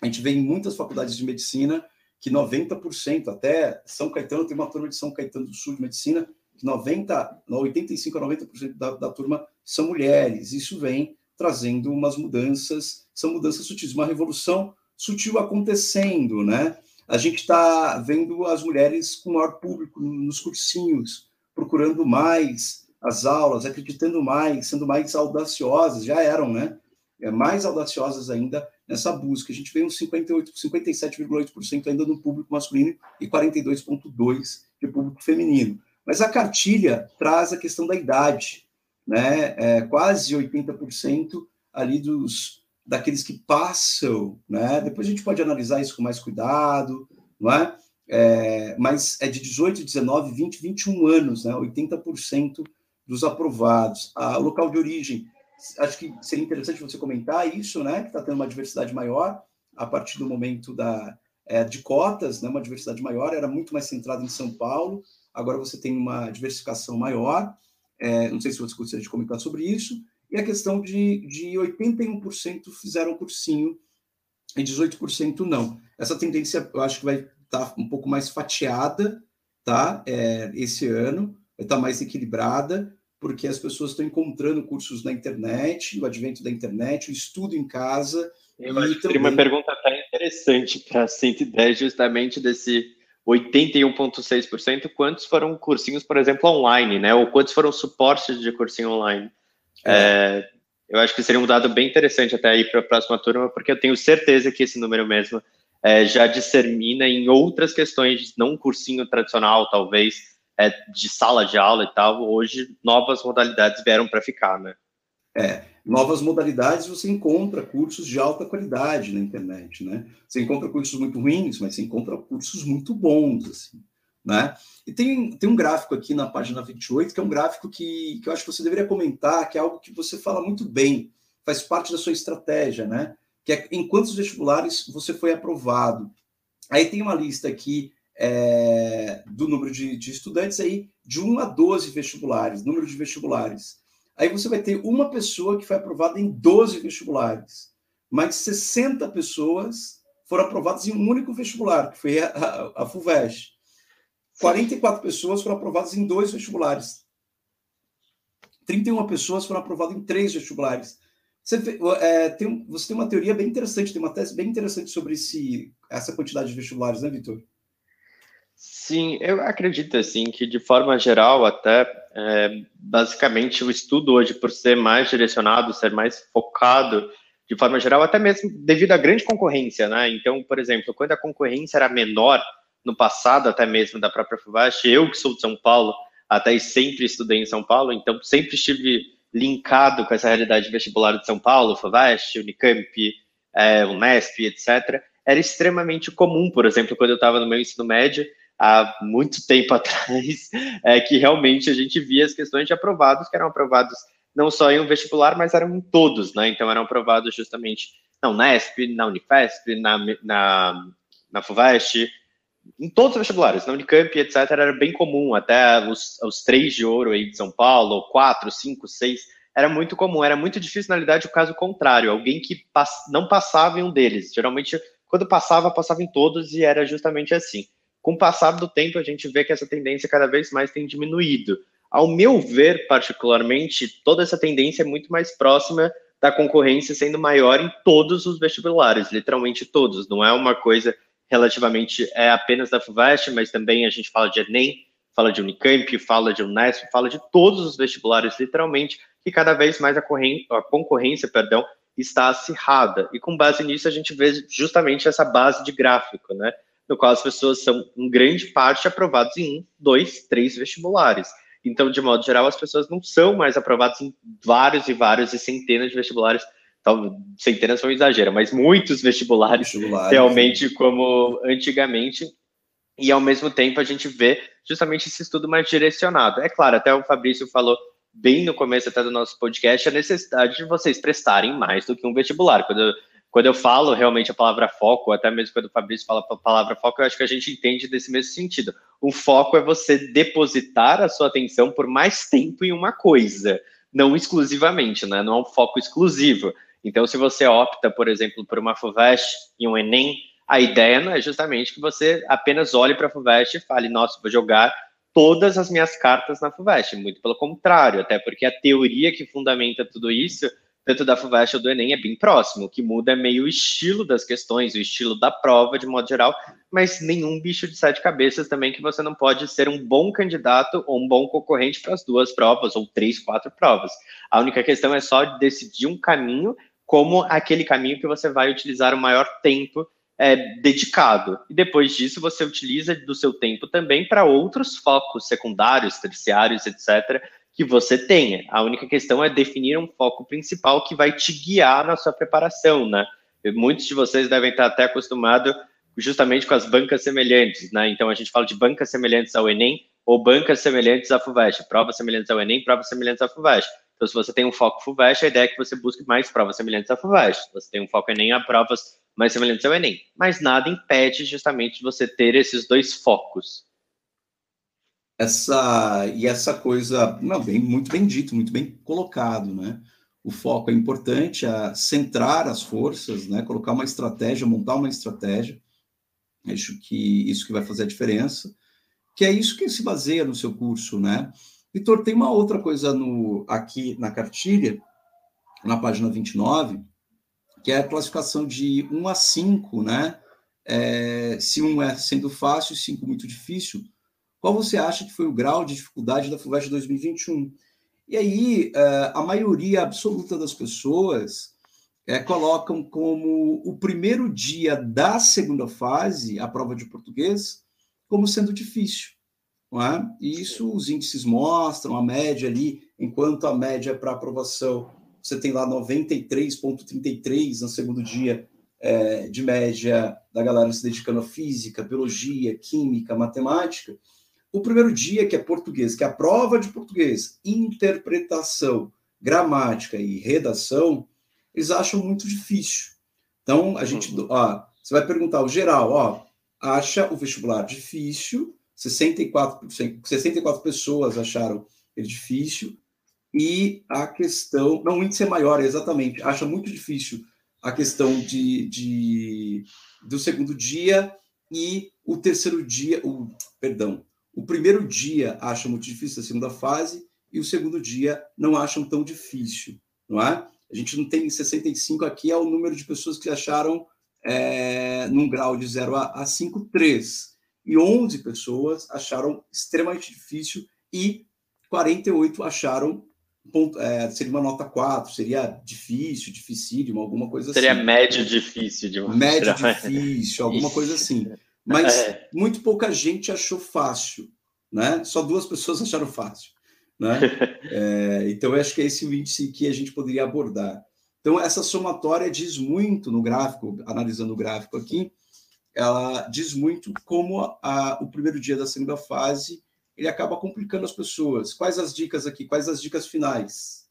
A gente vê em muitas faculdades de medicina que 90%, até São Caetano, tem uma turma de São Caetano do Sul de medicina, que 90, 85 a 90% da, da turma são mulheres. Isso vem trazendo umas mudanças, são mudanças sutis, uma revolução sutil acontecendo, né? A gente está vendo as mulheres com maior público nos cursinhos, procurando mais as aulas, acreditando mais, sendo mais audaciosas, já eram, né? É, mais audaciosas ainda nessa busca. A gente vê uns 58, 57,8% ainda no público masculino e 42,2% de público feminino. Mas a cartilha traz a questão da idade, né? É, quase 80% ali dos daqueles que passam, né? Depois a gente pode analisar isso com mais cuidado, não é? é mas é de 18, 19, 20, 21 anos, né? 80% dos aprovados. O local de origem, acho que seria interessante você comentar isso, né? Que está tendo uma diversidade maior a partir do momento da, é, de cotas, né? Uma diversidade maior, era muito mais centrada em São Paulo, agora você tem uma diversificação maior. É, não sei se você gostaria de comentar sobre isso e a questão de, de 81% fizeram cursinho e 18% não. Essa tendência eu acho que vai estar tá um pouco mais fatiada, tá? É, esse ano, vai estar tá mais equilibrada, porque as pessoas estão encontrando cursos na internet, o advento da internet, o estudo em casa. Eu acho que também... uma pergunta até interessante para 110, justamente desse 81,6%, quantos foram cursinhos, por exemplo, online, né? Ou quantos foram suportes de cursinho online? É. é, eu acho que seria um dado bem interessante até aí para a próxima turma, porque eu tenho certeza que esse número mesmo é, já dissemina em outras questões, não um cursinho tradicional, talvez, é, de sala de aula e tal. Hoje, novas modalidades vieram para ficar, né? É, novas modalidades você encontra cursos de alta qualidade na internet, né? Você encontra cursos muito ruins, mas você encontra cursos muito bons, assim. Né? E tem, tem um gráfico aqui na página 28, que é um gráfico que, que eu acho que você deveria comentar, que é algo que você fala muito bem, faz parte da sua estratégia, né? Que é em quantos vestibulares você foi aprovado. Aí tem uma lista aqui é, do número de, de estudantes aí, de 1 a 12 vestibulares, número de vestibulares. Aí você vai ter uma pessoa que foi aprovada em 12 vestibulares, mas 60 pessoas foram aprovadas em um único vestibular, que foi a, a, a FUVEST. 44 pessoas foram aprovadas em dois vestibulares. 31 pessoas foram aprovadas em três vestibulares. Você, é, tem, você tem uma teoria bem interessante, tem uma tese bem interessante sobre esse, essa quantidade de vestibulares, né, Vitor? Sim, eu acredito assim que de forma geral até é, basicamente o estudo hoje por ser mais direcionado, ser mais focado de forma geral, até mesmo devido à grande concorrência, né? Então, por exemplo, quando a concorrência era menor, no passado, até mesmo da própria FUVEST. Eu, que sou de São Paulo, até sempre estudei em São Paulo, então sempre estive linkado com essa realidade vestibular de São Paulo, FUVEST, Unicamp, é, Unesp, etc. Era extremamente comum, por exemplo, quando eu estava no meu ensino médio, há muito tempo [laughs] atrás, é, que realmente a gente via as questões de aprovados, que eram aprovados não só em um vestibular, mas eram em todos, né? Então eram aprovados justamente na Unesp, na Unifesp, na, na, na FUVEST, em todos os vestibulares, na Unicamp, etc., era bem comum, até os, os três de ouro aí de São Paulo, quatro, cinco, seis, era muito comum, era muito difícil, na realidade, o caso contrário, alguém que pass não passava em um deles. Geralmente, quando passava, passava em todos e era justamente assim. Com o passar do tempo, a gente vê que essa tendência cada vez mais tem diminuído. Ao meu ver, particularmente, toda essa tendência é muito mais próxima da concorrência sendo maior em todos os vestibulares, literalmente todos. Não é uma coisa relativamente é apenas da FUVEST, mas também a gente fala de Enem, fala de Unicamp, fala de Unesp, fala de todos os vestibulares, literalmente, que cada vez mais a, a concorrência, perdão, está acirrada. E com base nisso, a gente vê justamente essa base de gráfico, né? No qual as pessoas são, em grande parte, aprovadas em um, dois, três vestibulares. Então, de modo geral, as pessoas não são mais aprovadas em vários e vários e centenas de vestibulares talvez centenas foi um exagero, mas muitos vestibulares, vestibulares realmente como antigamente. e ao mesmo tempo a gente vê justamente esse estudo mais direcionado. É claro, até o Fabrício falou bem no começo até do nosso podcast a necessidade de vocês prestarem mais do que um vestibular. Quando eu, quando eu falo realmente a palavra foco, até mesmo quando o Fabrício fala a palavra foco, eu acho que a gente entende desse mesmo sentido. O foco é você depositar a sua atenção por mais tempo em uma coisa, não exclusivamente, né? Não é um foco exclusivo. Então, se você opta, por exemplo, por uma FUVEST e um Enem, a ideia não é justamente que você apenas olhe para a FUVEST e fale, nossa, vou jogar todas as minhas cartas na FUVEST. Muito pelo contrário, até porque a teoria que fundamenta tudo isso, tanto da FUVEST ou do Enem, é bem próximo. O que muda é meio o estilo das questões, o estilo da prova, de modo geral, mas nenhum bicho de sete cabeças também que você não pode ser um bom candidato ou um bom concorrente para as duas provas, ou três, quatro provas. A única questão é só decidir um caminho como aquele caminho que você vai utilizar o maior tempo é, dedicado. E depois disso, você utiliza do seu tempo também para outros focos secundários, terciários, etc., que você tenha. A única questão é definir um foco principal que vai te guiar na sua preparação, né? Muitos de vocês devem estar até acostumados justamente com as bancas semelhantes, né? Então a gente fala de bancas semelhantes ao Enem ou bancas semelhantes à FUVEST, provas semelhantes ao Enem, provas semelhantes à FUVEST. Então, se você tem um foco FUVEST, a ideia é que você busque mais provas semelhantes à FUVEST. Se você tem um foco Enem, a provas mais semelhantes ao Enem. Mas nada impede justamente de você ter esses dois focos. Essa e essa coisa, não, bem, muito bem dito, muito bem colocado, né? O foco é importante, a centrar as forças, né? Colocar uma estratégia, montar uma estratégia. Acho que isso que vai fazer a diferença. Que é isso que se baseia no seu curso, né? Vitor, tem uma outra coisa no, aqui na cartilha, na página 29, que é a classificação de 1 a 5, né? É, se 1 é sendo fácil, 5 muito difícil. Qual você acha que foi o grau de dificuldade da FUVEST 2021? E aí, é, a maioria absoluta das pessoas é, colocam como o primeiro dia da segunda fase, a prova de português, como sendo difícil. É? E isso os índices mostram, a média ali, enquanto a média para aprovação, você tem lá 93,33 no segundo dia é, de média da galera se dedicando a física, biologia, química, matemática. O primeiro dia, que é português, que é a prova de português, interpretação, gramática e redação, eles acham muito difícil. Então, a gente, uhum. ó, você vai perguntar o geral, ó, acha o vestibular difícil, 64%, 64 pessoas acharam ele difícil, e a questão. Não, o índice é maior, exatamente. Acha muito difícil a questão de, de do segundo dia e o terceiro dia, o perdão, o primeiro dia acha muito difícil a segunda fase e o segundo dia não acham tão difícil, não é? A gente não tem 65 aqui, é o número de pessoas que acharam é, num grau de 0 a, a 5, 3 e 11 pessoas acharam extremamente difícil e 48 acharam é, seria uma nota 4, seria difícil, dificílimo, alguma coisa seria assim. Seria médio difícil. De médio difícil, alguma coisa assim. [laughs] Mas é. muito pouca gente achou fácil, né? Só duas pessoas [laughs] acharam fácil, né? [laughs] é, então, eu acho que é esse o índice que a gente poderia abordar. Então, essa somatória diz muito no gráfico, analisando o gráfico aqui, ela diz muito como a, o primeiro dia da segunda fase ele acaba complicando as pessoas. Quais as dicas aqui? Quais as dicas finais?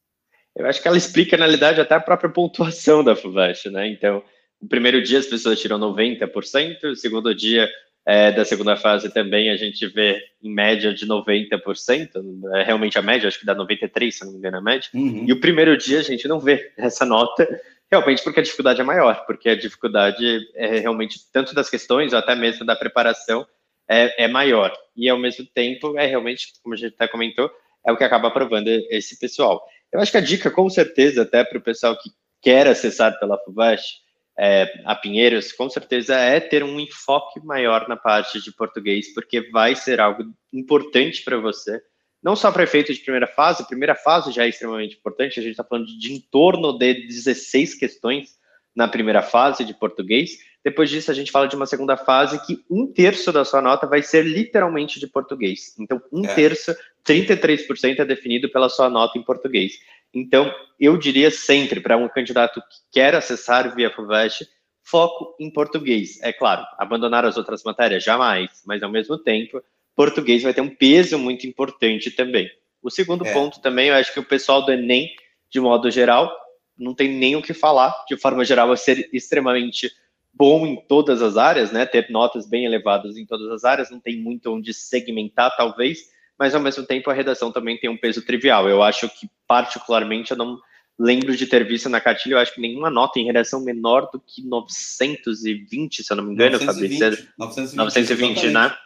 Eu acho que ela explica, na realidade, até a própria pontuação [laughs] da FUVEST, né? Então, o primeiro dia as pessoas tiram 90%, o segundo dia é, da segunda fase também a gente vê em média de 90%, é realmente a média, acho que dá 93%, se não me engano, a média. Uhum. E o primeiro dia a gente não vê essa nota, realmente porque a dificuldade é maior, porque a dificuldade é realmente tanto das questões ou até mesmo da preparação é, é maior. E ao mesmo tempo é realmente, como a gente até comentou, é o que acaba aprovando esse pessoal. Eu acho que a dica, com certeza, até para o pessoal que quer acessar pela FUVEST, é, a Pinheiros, com certeza é ter um enfoque maior na parte de português, porque vai ser algo importante para você, não só para efeito de primeira fase, primeira fase já é extremamente importante, a gente está falando de em torno de 16 questões na primeira fase de português, depois disso, a gente fala de uma segunda fase que um terço da sua nota vai ser literalmente de português. Então, um é. terço, 33% é definido pela sua nota em português. Então, eu diria sempre para um candidato que quer acessar via FUVEST, foco em português. É claro, abandonar as outras matérias jamais, mas ao mesmo tempo, português vai ter um peso muito importante também. O segundo é. ponto também, eu acho que o pessoal do Enem, de modo geral, não tem nem o que falar, de forma geral, é ser extremamente bom em todas as áreas, né? Ter notas bem elevadas em todas as áreas, não tem muito onde segmentar, talvez, mas ao mesmo tempo a redação também tem um peso trivial. Eu acho que, particularmente, eu não lembro de ter visto na cartilha, eu acho que nenhuma nota em redação menor do que 920, se eu não me engano, 920, Fabrício. 920, 920 né?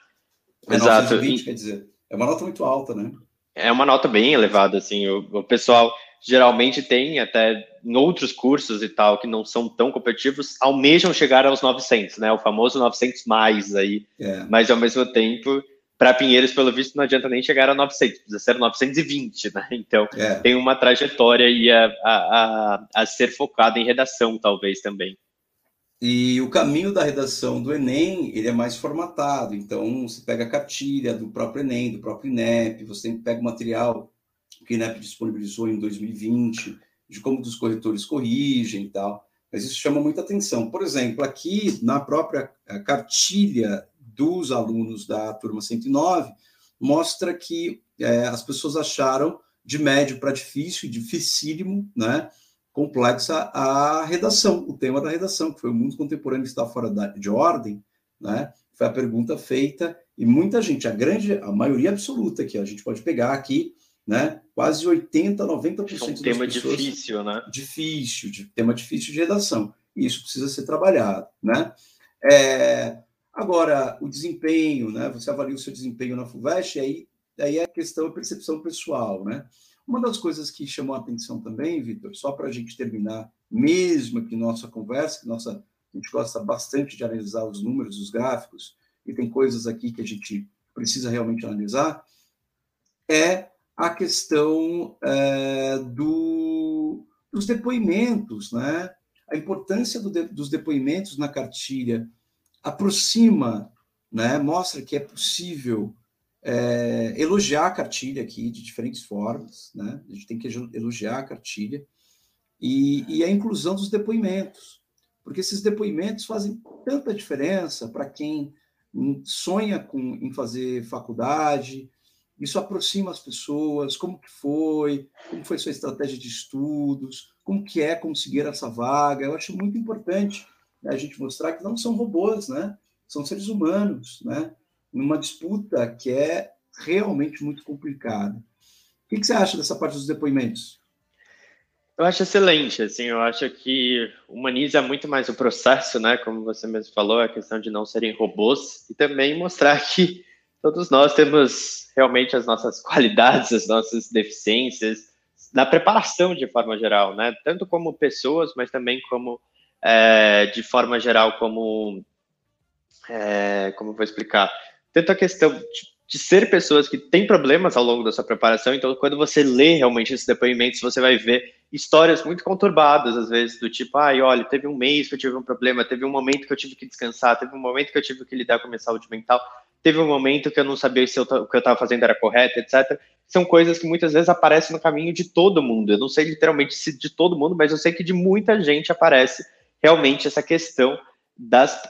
É Exato. 920, quer dizer, é uma nota muito alta, né? É uma nota bem elevada, assim, o, o pessoal geralmente tem até em outros cursos e tal que não são tão competitivos, almejam chegar aos 900, né? O famoso 900 mais aí. É. Mas ao mesmo tempo, para Pinheiros, pelo visto, não adianta nem chegar a 900, precisa ser 920, né? Então, é. tem uma trajetória aí a, a, a, ser focada em redação, talvez também. E o caminho da redação do Enem, ele é mais formatado. Então, você pega a cartilha do próprio Enem, do próprio INEP, você pega o material que o INEP disponibilizou em 2020, de como os corretores corrigem e tal. Mas isso chama muita atenção. Por exemplo, aqui na própria cartilha dos alunos da turma 109 mostra que é, as pessoas acharam de médio para difícil, dificílimo, né? complexa a redação, o tema da redação, que foi o mundo contemporâneo está fora da, de ordem, né? Foi a pergunta feita e muita gente, a grande, a maioria absoluta que a gente pode pegar aqui, né? Quase 80, 90% é um tema pessoas, difícil, né? Difícil, de, tema difícil de redação. E isso precisa ser trabalhado, né? É, Agora, o desempenho, né? Você avalia o seu desempenho na FUVEST, e aí, aí é a questão, a percepção pessoal, né? Uma das coisas que chamou a atenção também, Vitor, só para a gente terminar, mesmo aqui nossa conversa, que nossa, a gente gosta bastante de analisar os números, os gráficos, e tem coisas aqui que a gente precisa realmente analisar, é a questão é, do, dos depoimentos, né? A importância do dos depoimentos na cartilha aproxima, né, mostra que é possível é, elogiar a cartilha aqui de diferentes formas, né? A gente tem que elogiar a cartilha e, e a inclusão dos depoimentos, porque esses depoimentos fazem tanta diferença para quem sonha com, em fazer faculdade, isso aproxima as pessoas, como que foi, como foi sua estratégia de estudos, como que é conseguir essa vaga. Eu acho muito importante né, a gente mostrar que não são robôs, né? São seres humanos, né? Numa disputa que é realmente muito complicada. O que, que você acha dessa parte dos depoimentos? Eu acho excelente, assim, eu acho que humaniza muito mais o processo, né, como você mesmo falou, a questão de não serem robôs, e também mostrar que todos nós temos realmente as nossas qualidades, as nossas deficiências, na preparação de forma geral, né, tanto como pessoas, mas também como é, de forma geral, como. É, como eu vou explicar? Tanto a questão de, de, ser pessoas que têm problemas ao longo da sua preparação, então, quando você lê realmente esses depoimentos, você vai ver histórias muito conturbadas, às vezes, do tipo, ai, olha, teve um mês que eu tive um problema, teve um momento que eu tive que descansar, teve um momento que eu tive que lidar com a minha saúde mental, teve um momento que eu não sabia se eu, o que eu estava fazendo era correto, etc. São coisas que muitas vezes aparecem no caminho de todo mundo. Eu não sei literalmente se de todo mundo, mas eu sei que de muita gente aparece realmente essa questão das,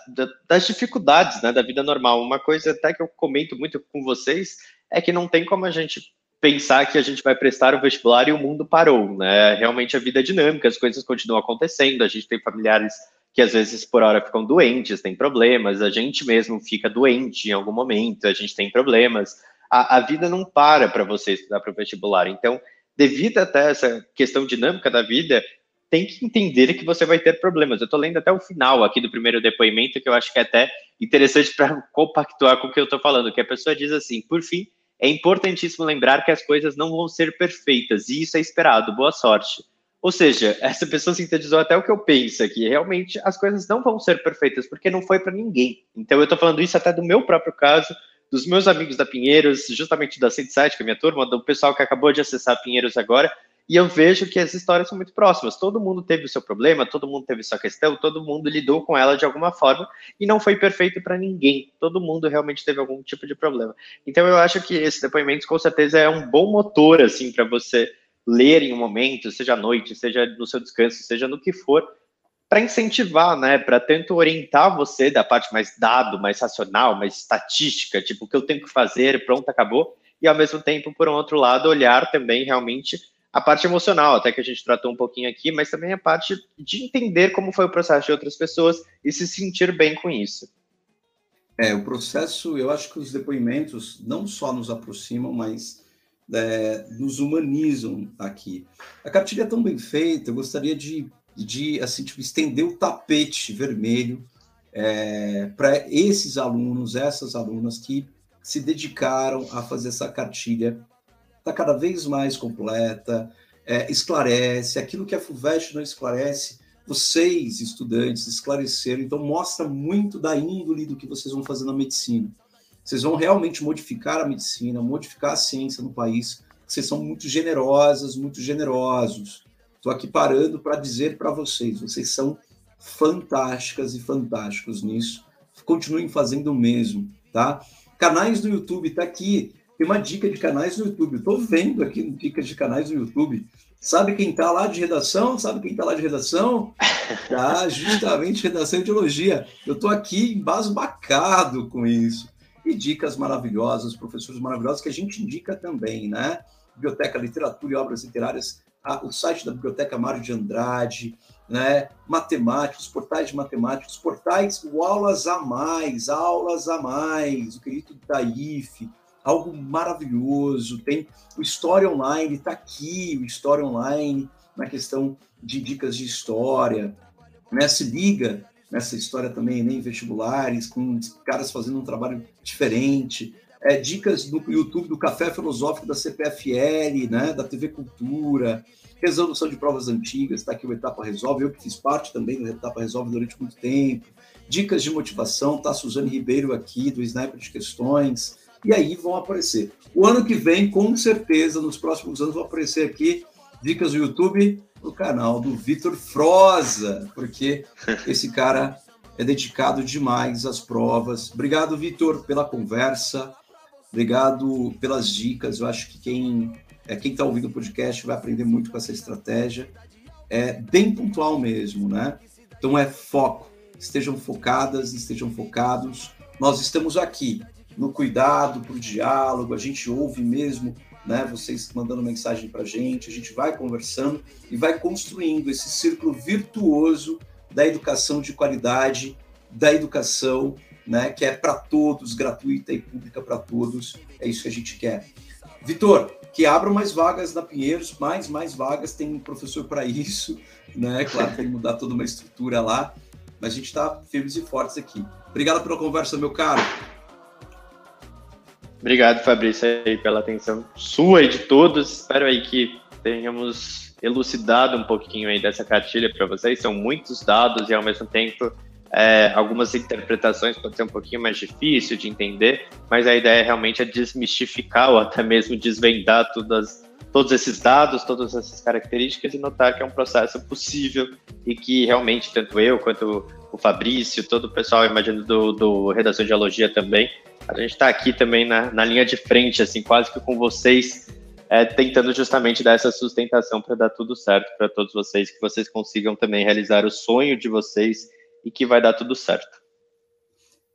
das dificuldades né, da vida normal. Uma coisa até que eu comento muito com vocês é que não tem como a gente pensar que a gente vai prestar o vestibular e o mundo parou, né? Realmente a vida é dinâmica, as coisas continuam acontecendo, a gente tem familiares que às vezes por hora ficam doentes, tem problemas, a gente mesmo fica doente em algum momento, a gente tem problemas. A, a vida não para para você estudar para o vestibular. Então, devido até essa questão dinâmica da vida, tem que entender que você vai ter problemas. Eu estou lendo até o final aqui do primeiro depoimento, que eu acho que é até interessante para compactuar com o que eu estou falando, que a pessoa diz assim, por fim, é importantíssimo lembrar que as coisas não vão ser perfeitas, e isso é esperado, boa sorte. Ou seja, [laughs] essa pessoa sintetizou até o que eu penso aqui, realmente as coisas não vão ser perfeitas, porque não foi para ninguém. Então eu estou falando isso até do meu próprio caso, dos meus amigos da Pinheiros, justamente da 107, que é a minha turma, do pessoal que acabou de acessar Pinheiros agora, e eu vejo que as histórias são muito próximas. Todo mundo teve o seu problema, todo mundo teve sua questão, todo mundo lidou com ela de alguma forma e não foi perfeito para ninguém. Todo mundo realmente teve algum tipo de problema. Então eu acho que esse depoimento com certeza é um bom motor assim para você ler em um momento, seja à noite, seja no seu descanso, seja no que for, para incentivar, né, para tanto orientar você da parte mais dado, mais racional, mais estatística, tipo o que eu tenho que fazer, pronto, acabou, e ao mesmo tempo, por um outro lado, olhar também realmente a parte emocional, até que a gente tratou um pouquinho aqui, mas também a parte de entender como foi o processo de outras pessoas e se sentir bem com isso. É, o processo, eu acho que os depoimentos não só nos aproximam, mas é, nos humanizam aqui. A cartilha é tão bem feita, eu gostaria de de assim tipo, estender o tapete vermelho é, para esses alunos, essas alunas que se dedicaram a fazer essa cartilha está cada vez mais completa, é, esclarece aquilo que a FUVEST não esclarece, vocês, estudantes, esclareceram, então mostra muito da índole do que vocês vão fazer na medicina. Vocês vão realmente modificar a medicina, modificar a ciência no país, vocês são muito generosas, muito generosos. Estou aqui parando para dizer para vocês, vocês são fantásticas e fantásticos nisso. Continuem fazendo o mesmo, tá? Canais do YouTube, tá aqui. Tem uma dica de canais no YouTube. Estou vendo aqui dicas de canais no YouTube. Sabe quem está lá de redação? Sabe quem está lá de redação? Tá, justamente redação de ideologia. Eu estou aqui embasbacado com isso. E dicas maravilhosas, professores maravilhosos que a gente indica também, né? Biblioteca, literatura e obras literárias a, o site da Biblioteca Mário de Andrade, né, matemáticos, portais de matemáticos, portais o Aulas a Mais, Aulas a Mais, o querido Taif, algo maravilhoso. Tem o História Online, está aqui o História Online, na questão de dicas de história. Né? Se liga nessa história também, nem né, vestibulares, com caras fazendo um trabalho diferente é, dicas no YouTube do Café Filosófico da CPFL, né, da TV Cultura, resolução de provas antigas, está aqui o Etapa Resolve, eu que fiz parte também do Etapa Resolve durante muito tempo, dicas de motivação, tá a Suzane Ribeiro aqui, do Sniper de Questões, e aí vão aparecer. O ano que vem, com certeza, nos próximos anos, vão aparecer aqui dicas do YouTube no canal do Vitor Froza, porque [laughs] esse cara é dedicado demais às provas. Obrigado, Vitor, pela conversa. Obrigado pelas dicas. Eu acho que quem é, quem está ouvindo o podcast vai aprender muito com essa estratégia. É bem pontual mesmo, né? Então é foco. Estejam focadas, estejam focados. Nós estamos aqui no cuidado, para o diálogo. A gente ouve mesmo, né? Vocês mandando mensagem para a gente. A gente vai conversando e vai construindo esse círculo virtuoso da educação de qualidade, da educação né, que é para todos, gratuita e pública para todos. É isso que a gente quer. Vitor, que abram mais vagas na Pinheiros, mais, mais vagas, tem um professor para isso, né? Claro, tem que mudar toda uma estrutura lá, mas a gente está firmes e fortes aqui. Obrigado pela conversa, meu caro. Obrigado, Fabrício, aí, pela atenção sua e de todos. Espero aí que tenhamos elucidado um pouquinho aí dessa cartilha para vocês. São muitos dados e, ao mesmo tempo, é, algumas interpretações pode ser um pouquinho mais difícil de entender, mas a ideia realmente é desmistificar ou até mesmo desvendar todas, todos esses dados, todas essas características e notar que é um processo possível e que realmente tanto eu quanto o Fabrício, todo o pessoal, imagino, do, do Redação de Dialogia também, a gente está aqui também na, na linha de frente, assim, quase que com vocês, é, tentando justamente dar essa sustentação para dar tudo certo para todos vocês, que vocês consigam também realizar o sonho de vocês e que vai dar tudo certo.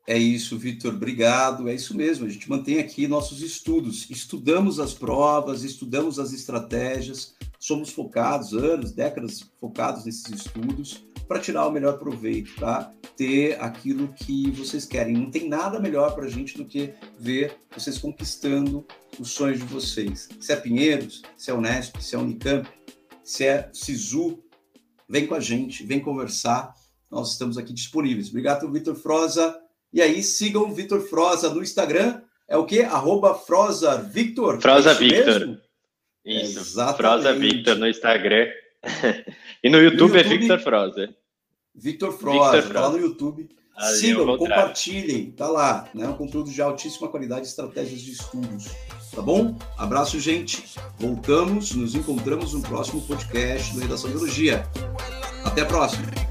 É isso, Vitor, obrigado. É isso mesmo, a gente mantém aqui nossos estudos. Estudamos as provas, estudamos as estratégias, somos focados, anos, décadas focados nesses estudos, para tirar o melhor proveito, tá? Ter aquilo que vocês querem. Não tem nada melhor para a gente do que ver vocês conquistando os sonhos de vocês. Se é Pinheiros, se é Unesp, se é Unicamp, se é Sisu, vem com a gente, vem conversar nós estamos aqui disponíveis. Obrigado, Vitor Froza. E aí, sigam o Vitor Froza no Instagram. É o quê? Arroba Froza Victor. Froza é Victor. Mesmo? Isso. Exatamente. Froza Victor no Instagram. [laughs] e no YouTube, no YouTube é Victor Froza. Victor Froza, Victor tá lá no YouTube. Ali Sigam, compartilhem, tá lá, né? Um conteúdo de altíssima qualidade, estratégias de estudos. Tá bom? Abraço, gente. Voltamos, nos encontramos no próximo podcast do Redação Biologia. Até a próxima.